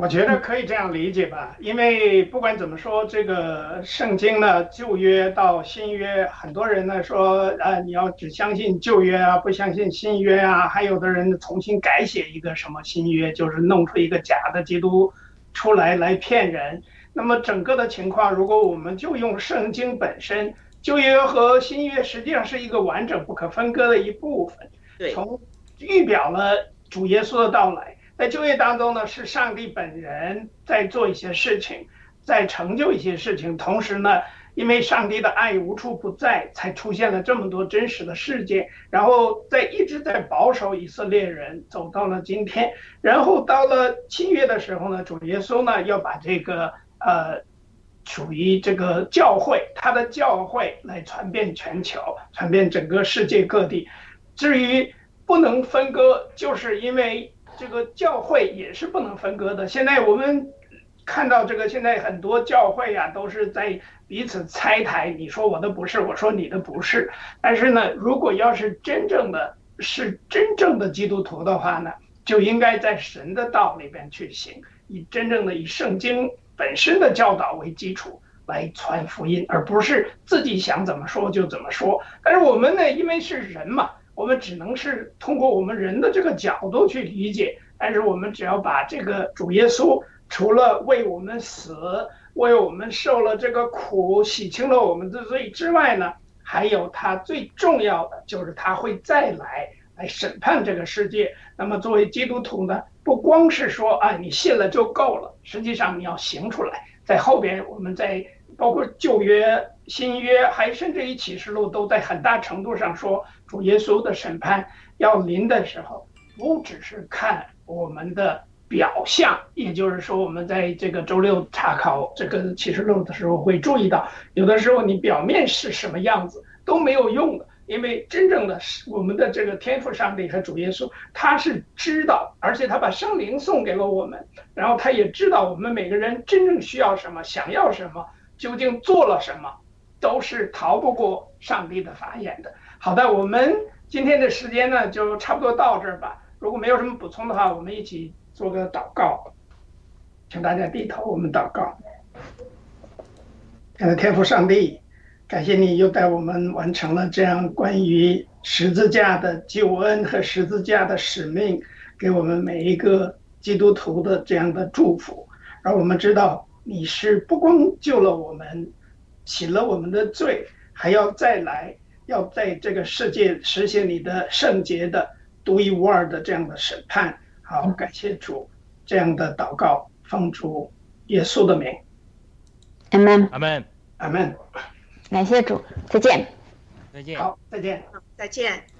我觉得可以这样理解吧。因为不管怎么说，这个圣经呢，旧约到新约，很多人呢说，呃，你要只相信旧约啊，不相信新约啊。还有的人重新改写一个什么新约，就是弄出一个假的基督。出来来骗人，那么整个的情况，如果我们就用圣经本身，旧约和新约实际上是一个完整不可分割的一部分。对，从预表了主耶稣的到来，在旧约当中呢，是上帝本人在做一些事情，在成就一些事情，同时呢。因为上帝的爱无处不在，才出现了这么多真实的事件，然后在一直在保守以色列人走到了今天，然后到了七月的时候呢，主耶稣呢要把这个呃，属于这个教会，他的教会来传遍全球，传遍整个世界各地。至于不能分割，就是因为这个教会也是不能分割的。现在我们看到这个，现在很多教会呀都是在。彼此拆台，你说我的不是，我说你的不是。但是呢，如果要是真正的是真正的基督徒的话呢，就应该在神的道里边去行，以真正的以圣经本身的教导为基础来传福音，而不是自己想怎么说就怎么说。但是我们呢，因为是人嘛，我们只能是通过我们人的这个角度去理解。但是我们只要把这个主耶稣除了为我们死。为我们受了这个苦，洗清了我们的罪之外呢，还有他最重要的就是他会再来来审判这个世界。那么作为基督徒呢，不光是说啊你信了就够了，实际上你要行出来。在后边我们在包括旧约、新约，还甚至于启示录，都在很大程度上说主耶稣的审判要临的时候，不只是看我们的。表象，也就是说，我们在这个周六查考这个启示录的时候，会注意到，有的时候你表面是什么样子都没有用的，因为真正的我们的这个天赋上帝和主耶稣，他是知道，而且他把圣灵送给了我们，然后他也知道我们每个人真正需要什么，想要什么，究竟做了什么，都是逃不过上帝的法眼的。好的，我们今天的时间呢，就差不多到这儿吧。如果没有什么补充的话，我们一起。做个祷告，请大家低头，我们祷告。天父上帝，感谢你又带我们完成了这样关于十字架的救恩和十字架的使命，给我们每一个基督徒的这样的祝福。而我们知道，你是不光救了我们洗了我们的罪，还要再来，要在这个世界实现你的圣洁的、独一无二的这样的审判。好，感谢主，这样的祷告奉主耶稣的名，Amen，阿门，阿门。感谢主，再见。再见。好，再见。再见。